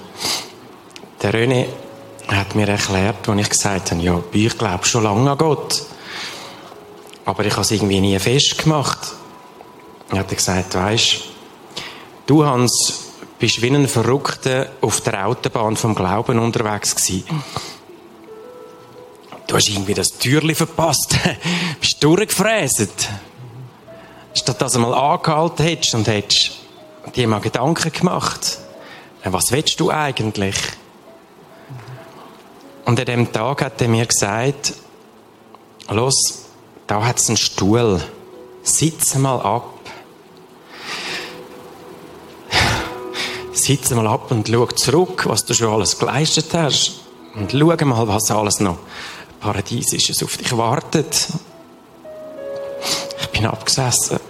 Der René hat mir erklärt, als ich gesagt habe, ja, ich glaube schon lange an Gott. Aber ich habe es irgendwie nie festgemacht. Er hat gesagt, weisst, du Hans, bist wie ein Verrückter auf der Autobahn vom Glauben unterwegs gewesen. Du hast irgendwie das Türli verpasst. bist durchgefräset. Statt dass du mal angehalten hättest und hättest dir mal Gedanken gemacht. Was willst du eigentlich? Und an dem Tag hat er mir gesagt, los, da hat es einen Stuhl. Sitz mal ab. Sitze mal ab und schau zurück, was du schon alles geleistet hast. Und schau mal, was alles noch Paradiesisches auf dich wartet. Ich bin abgesessen.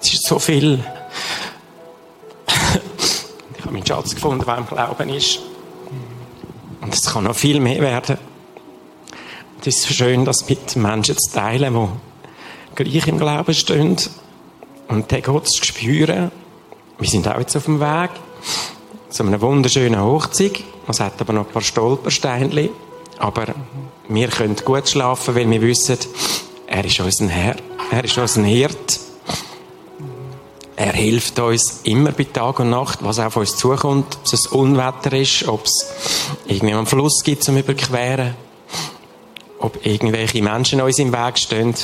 Es ist so viel. Ich habe meinen Schatz gefunden, der im Glauben ist. Und es kann noch viel mehr werden. Und es ist schön, das mit Menschen zu teilen, die gleich im Glauben stehen und den Gott zu spüren. Wir sind auch jetzt auf dem Weg zu einer wunderschönen Hochzeit. Es hat aber noch ein paar Stolpersteine. Aber wir können gut schlafen, weil wir wissen, er ist unser Herr. Er ist unser Hirt. Er hilft uns immer bei Tag und Nacht, was auf uns zukommt. Ob es Unwetter ist, ob es irgendwie einen Fluss gibt zum Überqueren, ob irgendwelche Menschen uns im Weg stehen.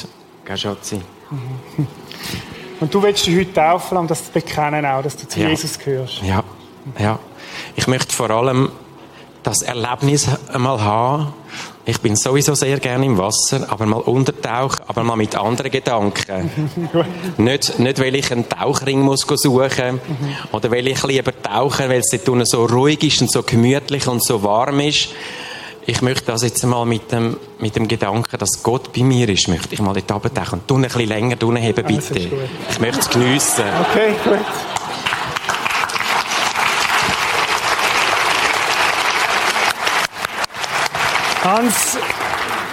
Gell, Schatzi? Und du willst dich heute taufen, um das zu bekennen, auch, dass du zu Ja. Jesus gehörst. Ja, ja. Ich möchte vor allem das Erlebnis einmal haben. Ich bin sowieso sehr gerne im Wasser, aber mal untertauchen, aber mal mit anderen Gedanken. nicht, nicht, weil ich einen Tauchring muss suchen oder weil ich lieber tauchen, weil es dort unten so ruhig ist und so gemütlich und so warm ist. Ich möchte das jetzt mal mit dem, mit dem Gedanken, dass Gott bei mir ist, möchte ich mal dort runtertauchen und du ein bisschen länger heben, Ah, bitte. Ich möchte es geniessen. Okay, gut. Hans,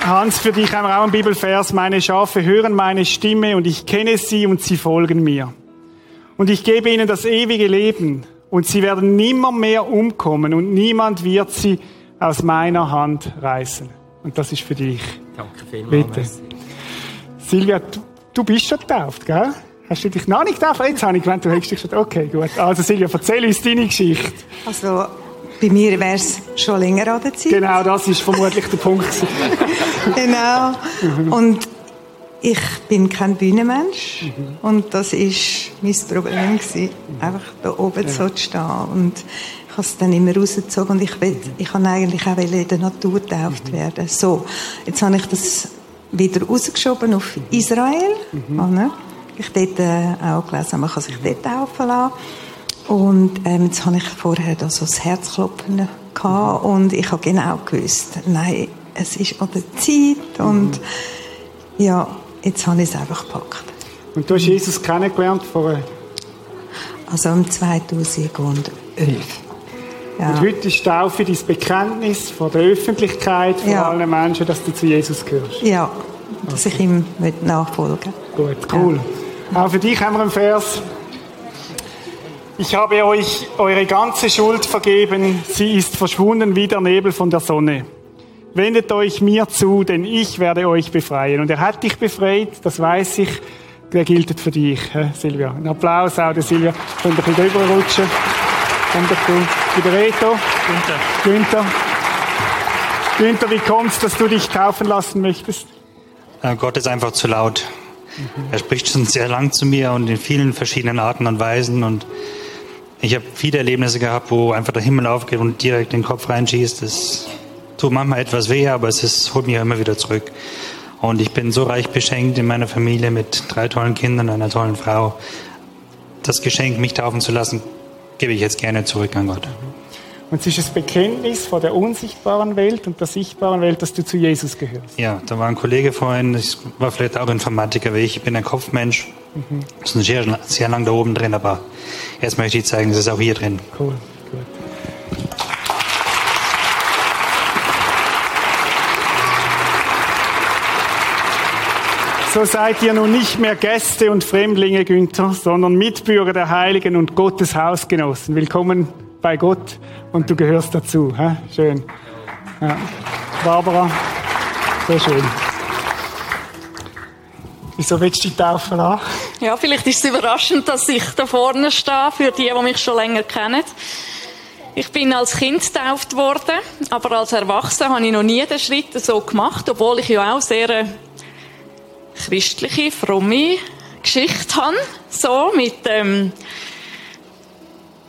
Hans, für dich haben wir auch einen Bibelvers. Meine Schafe hören meine Stimme und ich kenne sie und sie folgen mir. Und ich gebe ihnen das ewige Leben und sie werden nimmer mehr umkommen und niemand wird sie aus meiner Hand reißen. Und das ist für dich. Danke vielmals. Bitte. Silvia, du, du bist schon getauft, gell? Hast du dich noch nicht getauft? Jetzt habe ich gemeint, du hättest dich schon... Okay, gut. Also Silvia, erzähl uns deine Geschichte. Also, bei mir wäre es schon länger an der Zeit. Genau, das ist vermutlich der Punkt. genau. Und ich bin kein Bühnenmensch. Und das ist mein Problem gewesen. Einfach da oben Ja. so zu stehen. Und ich habe es dann immer rausgezogen. Und ich, will, ich kann eigentlich auch in der Natur getauft werden. So, jetzt habe ich das wieder rausgeschoben auf Israel. Oder? Ich dort äh, auch gelesen, man kann sich dort taufen lassen. Und ähm, jetzt habe ich vorher da so das Herzklopfen gehabt und ich habe genau gewusst, nein, es ist an der Zeit und ja, jetzt habe ich es einfach gepackt. Und du hast Jesus kennengelernt vor... Also im 2011. Ja. Und heute ist Taufe dein Bekenntnis vor der Öffentlichkeit, vor Ja. allen Menschen, dass du zu Jesus gehörst. Ja, dass ich ihm möchte nachfolgen Gut, cool. Auch für dich haben wir einen Vers. Ich habe euch eure ganze Schuld vergeben, sie ist verschwunden wie der Nebel von der Sonne. Wendet euch mir zu, denn ich werde euch befreien. Und er hat dich befreit, das weiß ich, der gilt für dich, Silvia. Ein Applaus auch der Silvia. Könnt ihr ein bisschen drüber Kommt dazu. Wieder Reto. Günther. Günther. Günther, wie kommt's, dass du dich taufen lassen möchtest? Gott ist einfach zu laut. Er spricht schon sehr lang zu mir und in vielen verschiedenen Arten und Weisen. Und ich habe viele Erlebnisse gehabt, wo einfach der Himmel aufgeht und direkt in den Kopf reinschießt. Das tut manchmal etwas weh, aber es ist, holt mich auch immer wieder zurück. Und ich bin so reich beschenkt in meiner Familie mit drei tollen Kindern und einer tollen Frau. Das Geschenk, mich taufen zu lassen, gebe ich jetzt gerne zurück an Gott. Und es ist das Bekenntnis vor der unsichtbaren Welt und der sichtbaren Welt, dass du zu Jesus gehörst. Ja, da war ein Kollege vorhin, ich war vielleicht auch Informatiker wie ich, ich bin ein Kopfmensch. Mhm. Das ist sehr, sehr lang da oben drin, aber jetzt möchte ich zeigen, es ist auch hier drin. Cool, So seid ihr nun nicht mehr Gäste und Fremdlinge, Günther, sondern Mitbürger der Heiligen und Gottes Hausgenossen. Willkommen bei Gott und du gehörst dazu. Hä? Schön. Ja. Barbara, sehr schön. Wieso willst du die Taufe lassen? Ja, vielleicht ist es überraschend, dass ich da vorne stehe, für die, die mich schon länger kennen. Ich bin als Kind getauft worden, aber als Erwachsener habe ich noch nie den Schritt so gemacht, obwohl ich ja auch sehr eine christliche, fromme Geschichte habe. So, mit, ähm,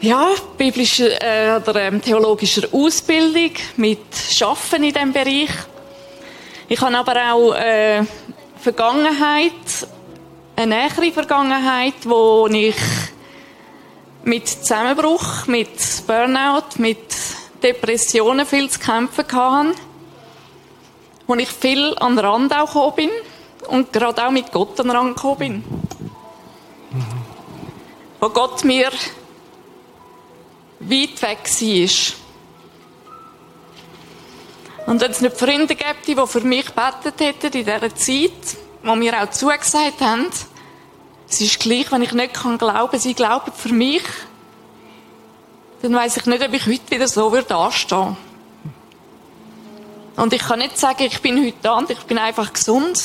ja, biblischer äh, oder ähm, theologischer Ausbildung, mit Schaffen in diesem Bereich. Ich habe aber auch äh, Vergangenheit, eine nähere Vergangenheit, wo ich mit Zusammenbruch, mit Burnout, mit Depressionen viel zu kämpfen hatte, wo ich viel an den Rand auch gekommen bin und gerade auch mit Gott an bin. Wo Gott mir weit weg war. Und wenn es nicht Freunde gäbe, die für mich gebetet hätten in dieser Zeit, die mir auch zugesagt haben, es ist gleich, wenn ich nicht kann glauben, sie glauben für mich, dann weiß ich nicht, ob ich heute wieder so würde anstehen. Und ich kann nicht sagen, ich bin heute da und ich bin einfach gesund.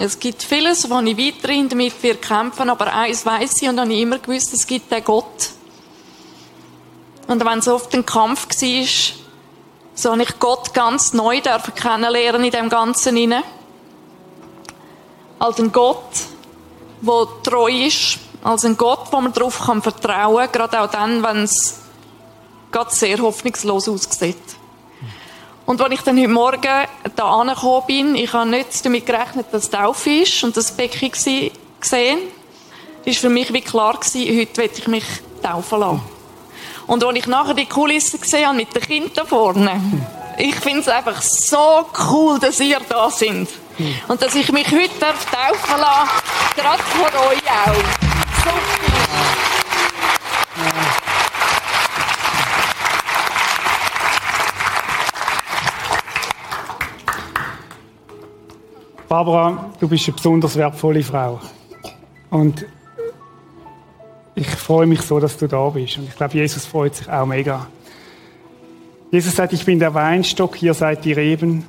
Es gibt vieles, wo ich weiterhin damit wir kämpfen, aber eins weiß ich und habe ich immer gewusst, es gibt den Gott. Und wenn es oft ein Kampf war, so habe ich Gott ganz neu dürfen kennenlernen in dem Ganzen inne. Als ein Gott, der treu ist, als ein Gott, wo man darauf vertrauen kann, gerade auch dann, wenn es gerade sehr hoffnungslos aussieht. Und als ich dann heute Morgen da angekommen bin, ich habe nicht damit gerechnet, dass Taufe ist und das Becken gesehen, ist für mich wie klar gewesen, heute will ich mich taufen lassen. Und als ich nachher die Kulissen gesehen habe mit den Kindern da vorne, ich finde es einfach so cool, dass ihr da sind. Und dass ich mich heute taufen lassen gerade von euch auch. So cool. Barbara, du bist eine besonders wertvolle Frau. Und ich freue mich so, dass du da bist. Und ich glaube, Jesus freut sich auch mega. Jesus sagt, ich bin der Weinstock, ihr seid die Reben.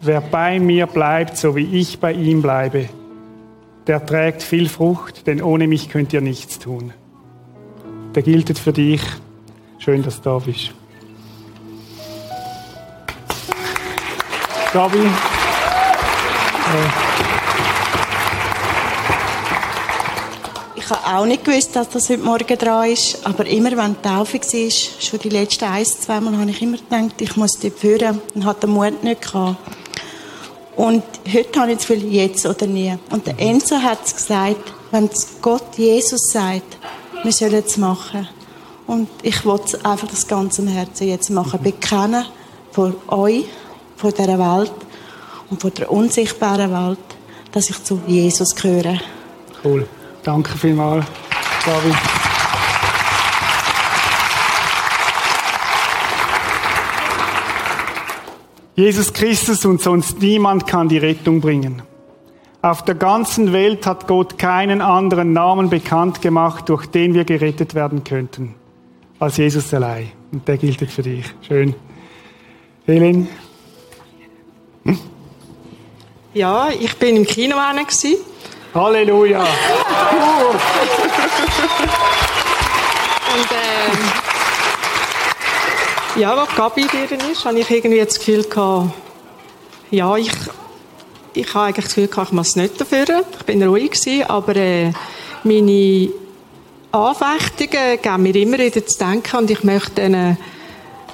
Wer bei mir bleibt, so wie ich bei ihm bleibe, der trägt viel Frucht, denn ohne mich könnt ihr nichts tun. Der gilt für dich. Schön, dass du da bist. Gabi. Äh, Ich habe auch nicht gewusst, dass das heute Morgen dran ist. Aber immer, wenn die Taufe war, schon die letzten ein, zwei Mal, habe ich immer gedacht, ich muss dort führen. Und hatte den Mut nicht gehabt. Und heute habe ich das Gefühl, jetzt oder nie. Und der Enzo hat es gesagt, wenn Gott Jesus sagt, wir sollen es machen. Und ich wollte einfach das ganze Herzen jetzt machen. Bekennen vor euch, vor dieser Welt und vor der unsichtbaren Welt, dass ich zu Jesus gehöre. Cool. Danke vielmals, David. Jesus Christus und sonst niemand kann die Rettung bringen. Auf der ganzen Welt hat Gott keinen anderen Namen bekannt gemacht, durch den wir gerettet werden könnten, als Jesus allein. Und der gilt für dich. Schön. Helen? Ja, ich bin im Kino gewesen. Halleluja! Und ähm, ja, als Gabi drin ist, habe ich irgendwie das Gefühl gehabt, ja, ich, ich habe eigentlich das Gefühl gehabt, ich muss es nicht dafür. Ich bin ruhig gewesen, aber äh, meine Anfechtungen geben mir immer wieder zu denken und ich möchte diesen,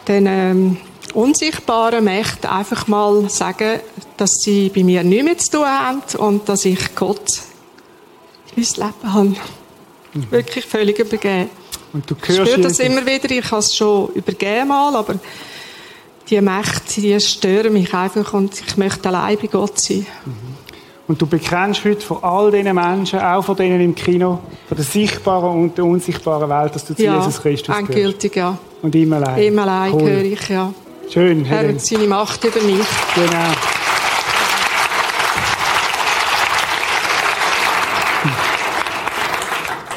diesen ähm, unsichtbaren Mächten einfach mal sagen, dass sie bei mir nichts mehr zu tun haben und dass ich Gott in mein Leben habe. Mhm. Wirklich völlig übergeben. Und du ich spüre das immer wieder, ich habe es schon übergeben mal, aber die Mächte, die stören mich einfach und ich möchte allein bei Gott sein. Und du bekennst heute vor all diesen Menschen, auch von denen im Kino, von der sichtbaren und der unsichtbaren Welt, dass du zu ja, Jesus Christus gehörst. endgültig, ja. Und immer allein. Immer allein Cool. gehöre ich, ja. Schön, Er Helen. hat seine Macht über mich. Genau.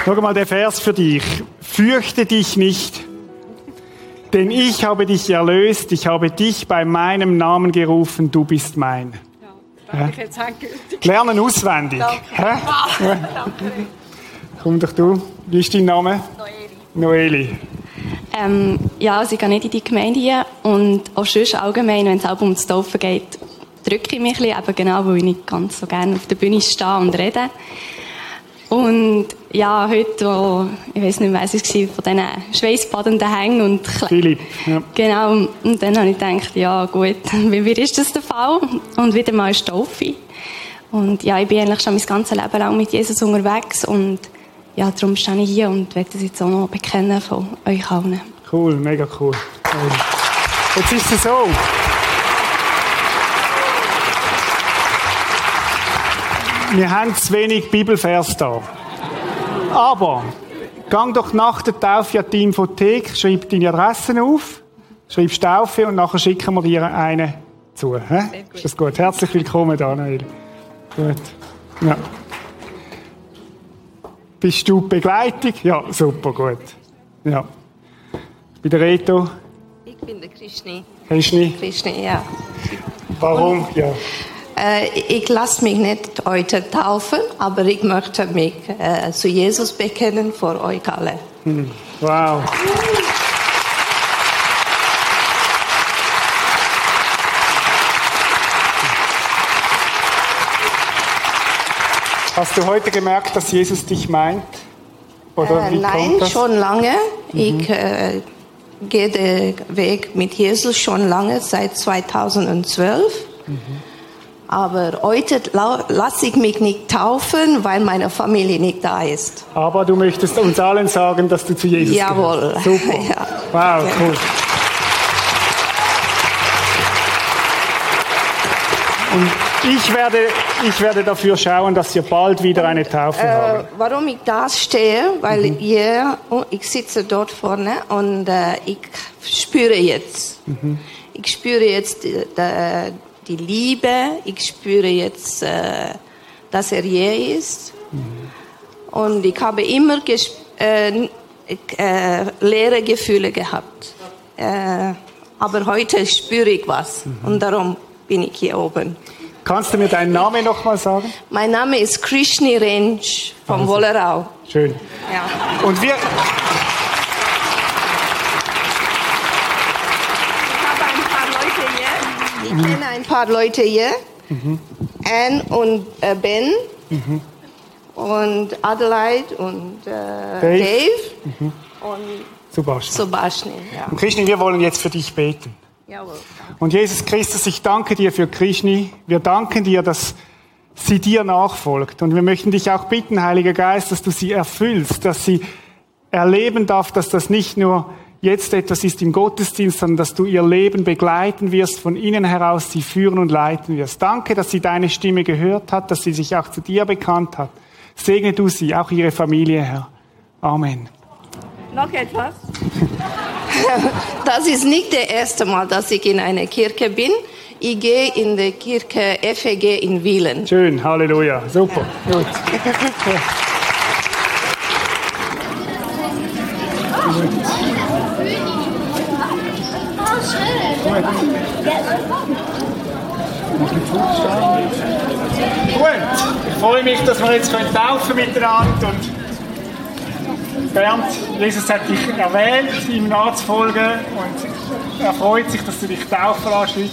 Schau mal der Vers für dich. Fürchte dich nicht, denn ich habe dich erlöst, ich habe dich bei meinem Namen gerufen, du bist mein. Ja. Ich jetzt endgültig. Lernen auswendig. Danke. Hä? Ja. Komm doch du. Wie ist dein Name? Noeli. Ähm, ja, also ich gehe nicht in die Gemeinde hier und auch sonst allgemein, wenn es auch um das Taufen geht, drücke ich mich ein bisschen, eben genau, weil ich nicht ganz so gerne auf der Bühne stehe und rede. Und ja, heute, wo, ich weiß nicht mehr, was es war, von diesen schweißbadenden Hängen und Kle- Philipp. Ja. Genau, und dann habe ich gedacht, ja gut, wie mir ist das der Fall? Und wieder mal ist Taufe. Und ja, ich bin eigentlich schon mein ganzes Leben lang mit Jesus unterwegs und ja, darum stehe ich hier und werde das jetzt auch noch bekennen von euch allen. Cool, mega cool. Jetzt ist es so. Wir haben zu wenig Bibelvers da. Aber, gang doch nach der Taufe an die Infothek, schreib deine Adressen auf, schreibst Taufe und nachher schicken wir dir eine zu. Hä? Ist das gut? Herzlich willkommen, Daniel. Gut. Ja. Bist du Begleitung? Ja, super, gut. Ja. Bei der Reto? Ich bin der Krishni. Krishni? Krishni, ja. Warum? Ja. Äh, ich lasse mich nicht heute taufen, aber ich möchte mich äh, zu Jesus bekennen für euch alle. Hm. Wow. Hast du heute gemerkt, dass Jesus dich meint? Oder Äh, wie nein, kommt das? schon lange. Mhm. Ich äh, gehe den Weg mit Jesus schon lange, seit 2012. Mhm. Aber heute lasse ich mich nicht taufen, weil meine Familie nicht da ist. Aber du möchtest uns allen sagen, dass du zu Jesus Jawohl. gehörst. Super. Ja. Wow, Ja. cool. Und ich werde, ich werde dafür schauen, dass wir bald wieder eine Taufe Äh, haben. warum ich da stehe, weil Mhm. hier, oh, ich sitze dort vorne und äh, ich spüre jetzt, Mhm. ich spüre jetzt die, die, Liebe, ich spüre jetzt, äh, dass er hier ist. Und ich habe immer äh, äh, leere Gefühle gehabt. Aber heute spüre ich was und darum bin ich hier oben. Kannst du mir deinen Namen nochmal sagen? Mein Name ist Krishni Range vom Also. Wollerau. Schön. Ja. Und wir, Ich kenne ein paar Leute hier. Mhm. Anne und äh, Ben Mhm. und Adelaide und äh, Dave. Dave, Mhm. und Sebastian. Sebastian. Ja. Und Krishni, wir wollen jetzt für dich beten. Und Jesus Christus, ich danke dir für Krishni. Wir danken dir, dass sie dir nachfolgt. Und wir möchten dich auch bitten, Heiliger Geist, dass du sie erfüllst, dass sie erleben darf, dass das nicht nur jetzt etwas ist im Gottesdienst, sondern dass du ihr Leben begleiten wirst, von innen heraus sie führen und leiten wirst. Danke, dass sie deine Stimme gehört hat, dass sie sich auch zu dir bekannt hat. Segne du sie, auch ihre Familie, Herr. Amen. Noch etwas? Das ist nicht das erste Mal, dass ich in einer Kirche bin. Ich gehe in die Kirche FEG in Wielen. Schön, Halleluja. Super. Gut. Gut, ich freue mich, dass wir jetzt können taufen miteinander und Bernd, Jesus hat dich erwählt, ihm nachzufolgen und er freut sich, dass du dich taufen lässt heute.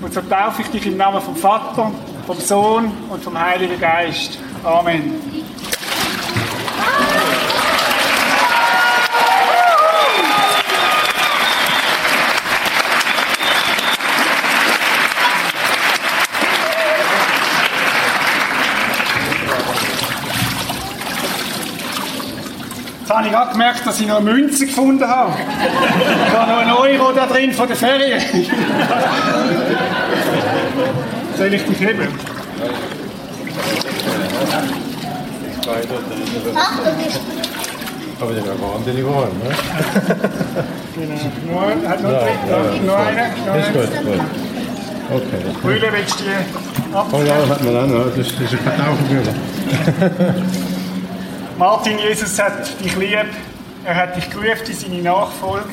Und so taufe ich dich im Namen vom Vater, vom Sohn und vom Heiligen Geist. Amen. Jetzt habe ich gerade gemerkt, dass ich noch eine Münze gefunden habe. Ich habe noch einen Euro da drin von der Ferien. Soll ich dich heben? Aber der war wahnsinnig warm, ne? Genau. Nur, hat noch Ja, ja. Noch eine? Noch Ist gut, gut. Okay. Brille willst du die Oh ja, das hat man auch noch. Das ist, eine Vertauchbrille. Martin, Jesus hat dich lieb. Er hat dich gerufen in seine Nachfolge.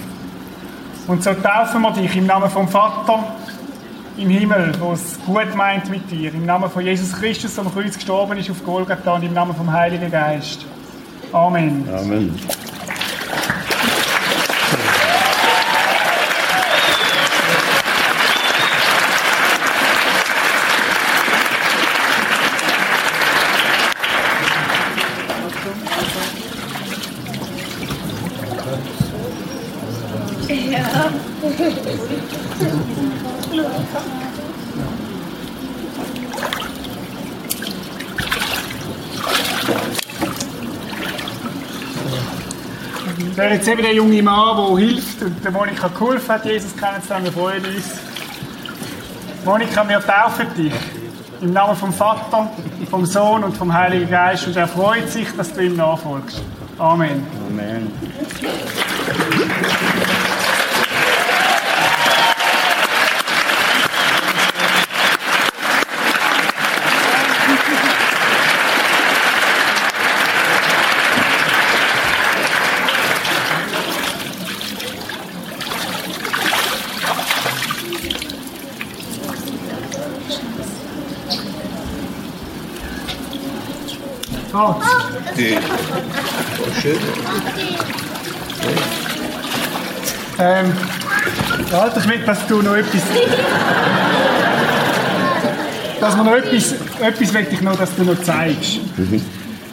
Und so taufen wir dich im Namen vom Vater im Himmel, wo es gut meint mit dir. Im Namen von Jesus Christus, der am Kreuz gestorben ist auf Golgatha und im Namen vom Heiligen Geist. Amen. Amen. Jetzt eben der junge Mann, der hilft und der Monika geholfen hat, Jesus kennenzulernen. Wir freuen uns. Monika, wir taufen dich. Im Namen vom Vater, vom Sohn und vom Heiligen Geist. Und er freut sich, dass du ihm nachfolgst. Amen. Amen. Ähm, Walter Schmidt, dass du noch etwas. dass wir noch etwas, etwas möchte ich noch, dass du noch zeigst.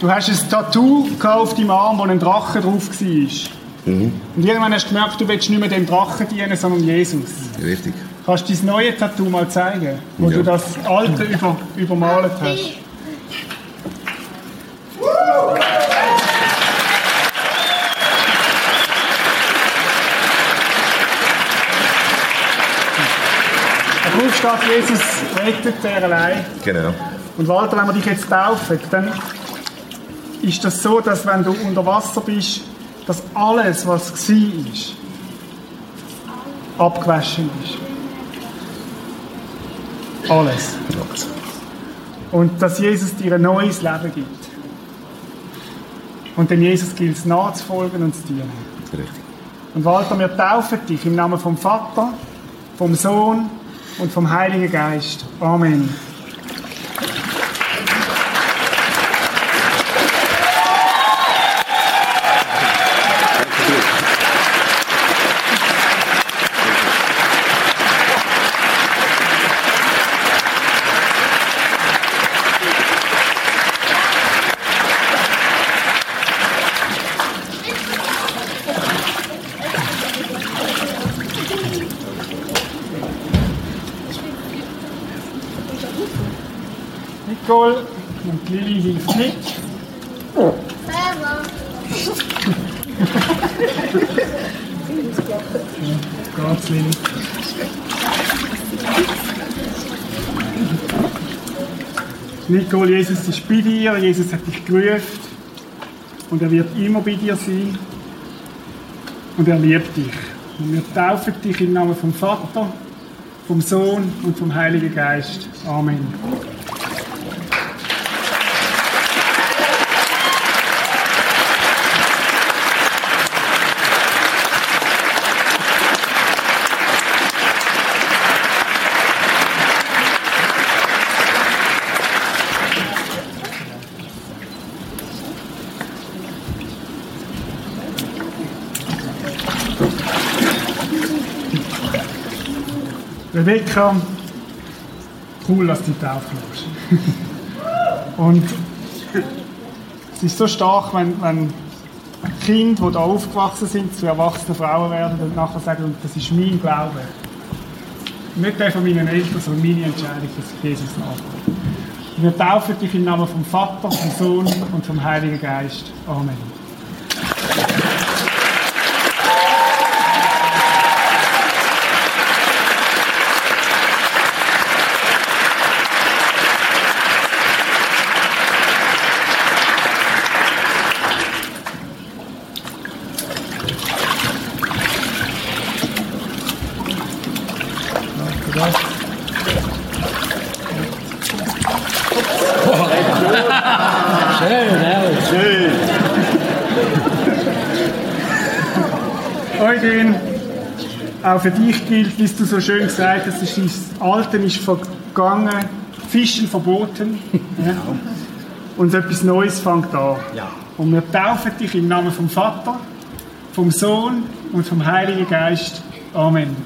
Du hast ein Tattoo auf deinem Arm, wo ein Drache drauf war. Mhm. Und irgendwann hast du gemerkt, du willst nicht mehr dem Drachen dienen, sondern Jesus. Richtig. Kannst du dein neue Tattoo mal zeigen, wo Ja. du das alte über, übermalt hast? Drauf steht, Jesus rettet der allein. Genau. Und Walter, wenn wir dich jetzt taufen, dann ist das so, dass wenn du unter Wasser bist, dass alles, was war, ist, abgewaschen ist. Alles. Und dass Jesus dir ein neues Leben gibt. Und dem Jesus gilt es nachzufolgen und zu dienen. Richtig. Und Walter, wir taufen dich im Namen vom Vater, vom Sohn und vom Heiligen Geist. Amen. Nicole und Lili hilft mit. Geht's, Lili? Nicole, Jesus ist bei dir, Jesus hat dich gerufen und er wird immer bei dir sein und er liebt dich. Und wir taufen dich im Namen vom Vater, vom Sohn und vom Heiligen Geist. Amen. Rebecca, cool, dass du taufen lässt. Und es ist so stark, wenn, wenn Kinder, die da aufgewachsen sind, zu erwachsenen Frauen werden und nachher sagen, das ist mein Glaube. Nicht der von meinen Eltern, sondern meine Entscheidung, dass ich Jesus. Und Wir taufen dich im Namen vom Vater, vom Sohn und vom Heiligen Geist. Amen. Schön, ja. Schön. Eugen, auch für dich gilt, wie du so schön gesagt hast, ist, das Alte ist vergangen, Fischen verboten. Ja. Und etwas Neues fängt an. Ja. Und wir taufen dich im Namen vom Vater, vom Sohn und vom Heiligen Geist. Amen.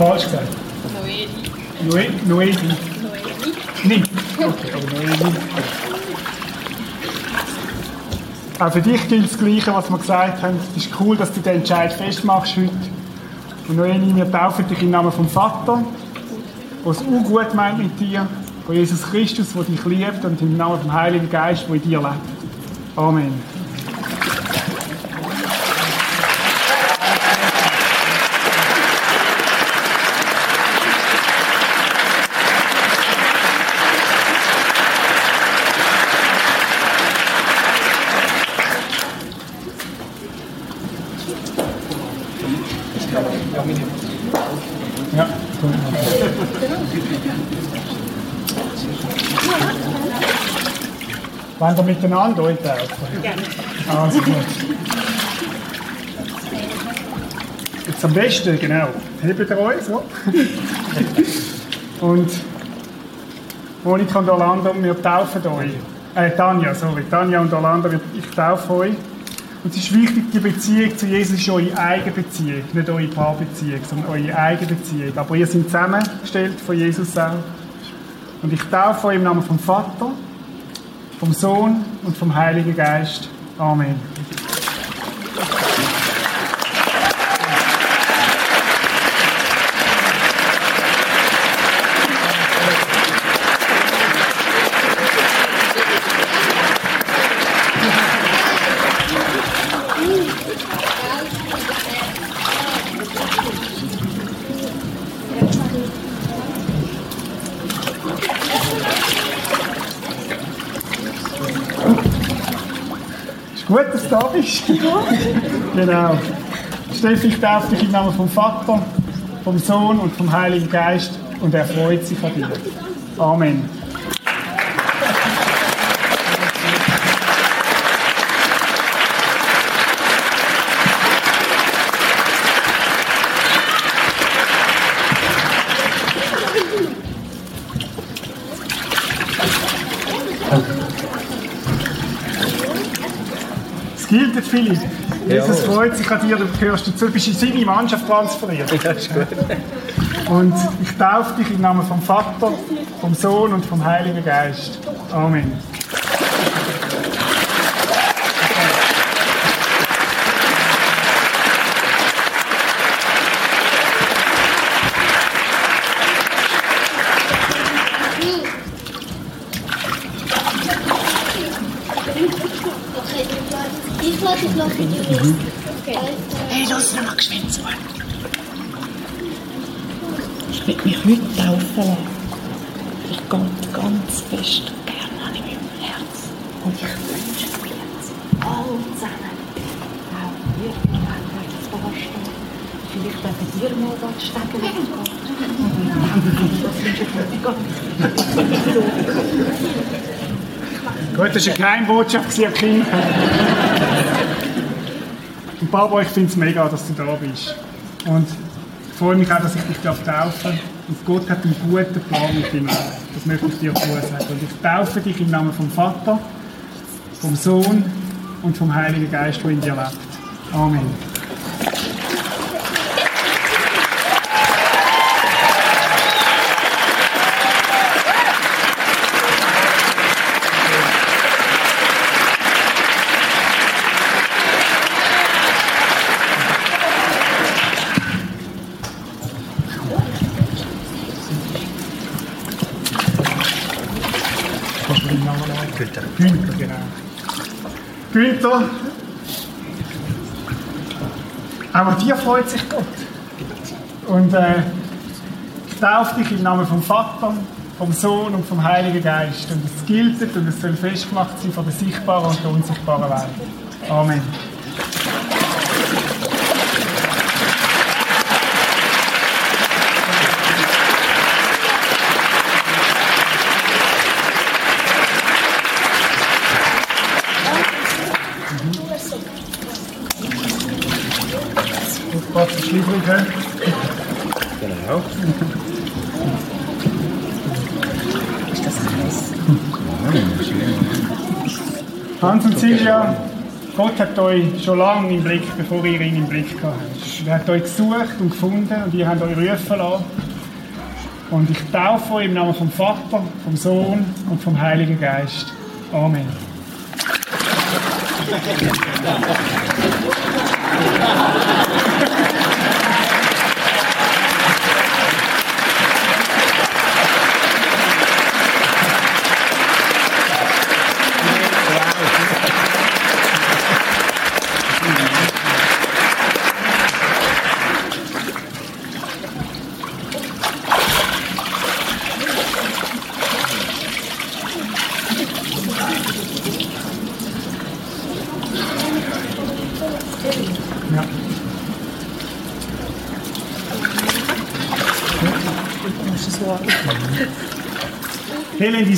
Habe ich es falsch gesagt? Noeli. Noeli. Nicht? Okay, aber Noeli. Auch für dich gilt das Gleiche, was wir gesagt haben. Es ist cool, dass du den Entscheid festmachst heute. Und Noeli, wir taufen dich im Namen vom Vater, der es auch gut meint mit dir, von Jesus Christus, der dich liebt, und im Namen vom Heiligen Geist, der in dir lebt. Amen. Wir miteinander eintauchen? Gerne. Also gut. Jetzt am besten, genau. Hebt ihr euch so. Und Monika und Orlando, wir taufen euch. Äh, Tanja, sorry. Tanja und Orlando, ich taufe euch. Und es ist wichtig, die Beziehung zu Jesus ist eure eigene Beziehung, nicht eure Paarbeziehung, sondern eure eigene Beziehung. Aber ihr seid zusammengestellt von Jesus auch. Und ich taufe euch im Namen vom Vater, vom Sohn und vom Heiligen Geist. Amen. Ist gut, bist. genau. Steffi, ich taufe dich im Namen vom Vater, vom Sohn und vom Heiligen Geist und er freut sich an dir. Amen. Es gilt, Philipp. Jesus Ja. freut sich an dir, du gehörst dazu, du bist in seine Mannschaft transferiert. Ja, ist gut. Und ich taufe dich im Namen vom Vater, vom Sohn und vom Heiligen Geist. Amen. Ich lasse dich noch in die Mhm. Okay. Hey, lass noch mal geschwind zu. Ich will mich heute taufen lassen. Ich gehe ganz fest gerne an meinem Herz. Und ich wünsche mir jetzt alle zusammen, auch irgendwann wird es da stehen. Vielleicht dürfen wir mal dort stecken weggehen. Das wünsche ich mir Gut, das war eine Geheimbotschaft an Kinder. Papa, ich finde es mega, dass du da bist. Und ich freue mich auch, dass ich dich darf taufen Und Gott hat einen guten Plan mit Leben. Das möchte ich dir vorsagen. Und ich taufe dich im Namen vom Vater, vom Sohn und vom Heiligen Geist, der in dir lebt. Amen. Günther. Günther, genau. Günther, auch an dir freut sich Gott. Und äh, ich taufe dich im Namen vom Vater, vom Sohn und vom Heiligen Geist. Und es gilt und es soll festgemacht sein von der sichtbaren und der unsichtbaren Welt. Amen. Das Schliefrige. Genau. Ist das heiß? Hans und Silvia, Gott hat euch schon lange im Blick, bevor ihr ihn im Blick gehabt habt. Er hat euch gesucht und gefunden und ihr habt euch rufen lassen. Und ich taufe euch im Namen vom Vater, vom Sohn und vom Heiligen Geist. Amen.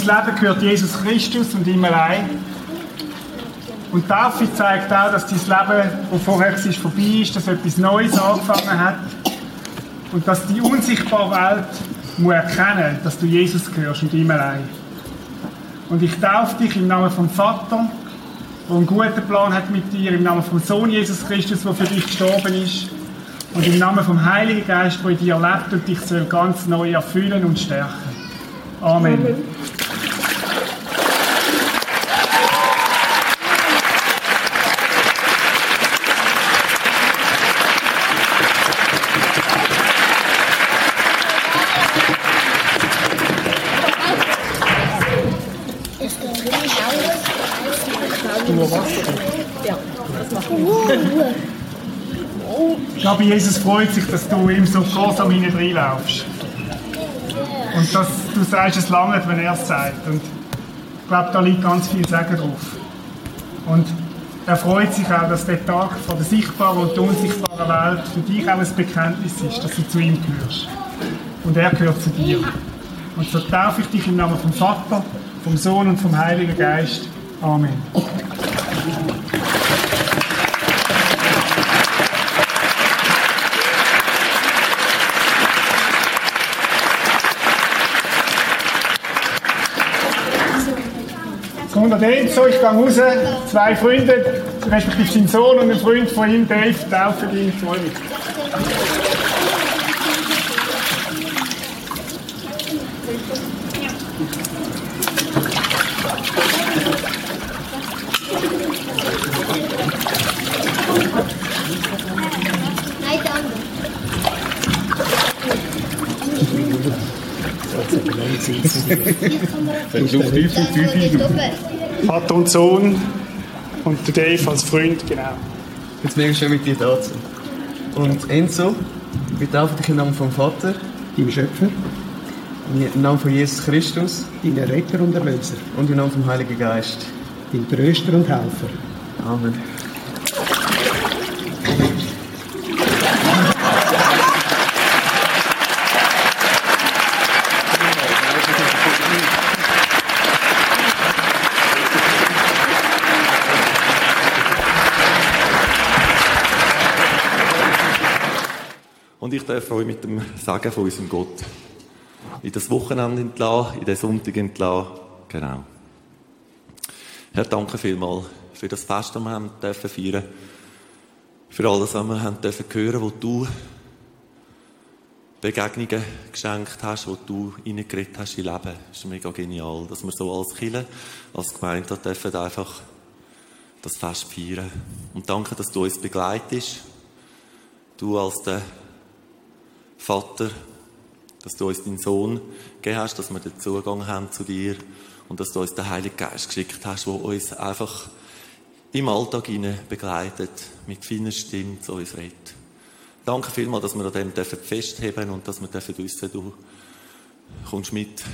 Leben gehört Jesus Christus und ihm allein. Und Taufe zeigt auch, dass dein Leben, das vorher war, vorbei ist, dass etwas Neues angefangen hat. Und dass die unsichtbare Welt muss erkennen dass du Jesus gehörst und ihm allein. Und ich taufe dich im Namen vom Vater, der einen guten Plan hat mit dir, im Namen vom Sohn Jesus Christus, der für dich gestorben ist, und im Namen vom Heiligen Geist, der in dir lebt und dich ganz neu erfüllen und stärken. Amen. Amen. Glaube, Jesus freut sich, dass du ihm so groß hinten reinlaufst. Und dass du sagst, es lange, wenn er es sagt. Und ich glaube, da liegt ganz viel Segen drauf. Und er freut sich auch, dass der Tag von der sichtbaren und unsichtbaren Welt für dich auch ein Bekenntnis ist, dass du zu ihm gehörst. Und er gehört zu dir. Und so taufe ich dich im Namen vom Vater, vom Sohn und vom Heiligen Geist. Amen. Unter dem so, ich gehe raus, zwei Freunde, respektive sein Sohn und ein Freund von ihm, Dave, taufen ihn, freue mich. Versuch tief und tief Vater und Sohn und der Dave als Freund, genau. Jetzt bin ich schon mit dir da. Und Enzo, wir taufen dich im Namen vom Vater, deinem Schöpfer, im Namen von Jesus Christus, deinem Retter und Erlöser, und im Namen vom Heiligen Geist, deinem Tröster und Helfer. Amen. Und ich darf euch mit dem Sagen von unserem Gott in das Wochenende entlassen, in den Sonntag entlassen. Genau. Herr, danke vielmals für das Fest, das wir haben dürfen feiern Für alles, was wir haben dürfen hören, wo du Begegnungen geschenkt hast, wo du reingeredet hast in Leben. Das ist mega genial, dass wir so als Kille, als Gemeinde dürfen einfach das Fest feiern. Und danke, dass du uns begleitest. Du als der Vater, dass du uns deinen Sohn gegeben hast, dass wir den Zugang haben zu dir und dass du uns den Heiligen Geist geschickt hast, der uns einfach im Alltag begleitet, mit feiner Stimme zu uns redet. Danke vielmals, dass wir an dem festheben und dass wir dürfen wissen, du kommst mit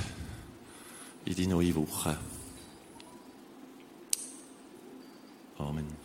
in die neue Woche. Amen.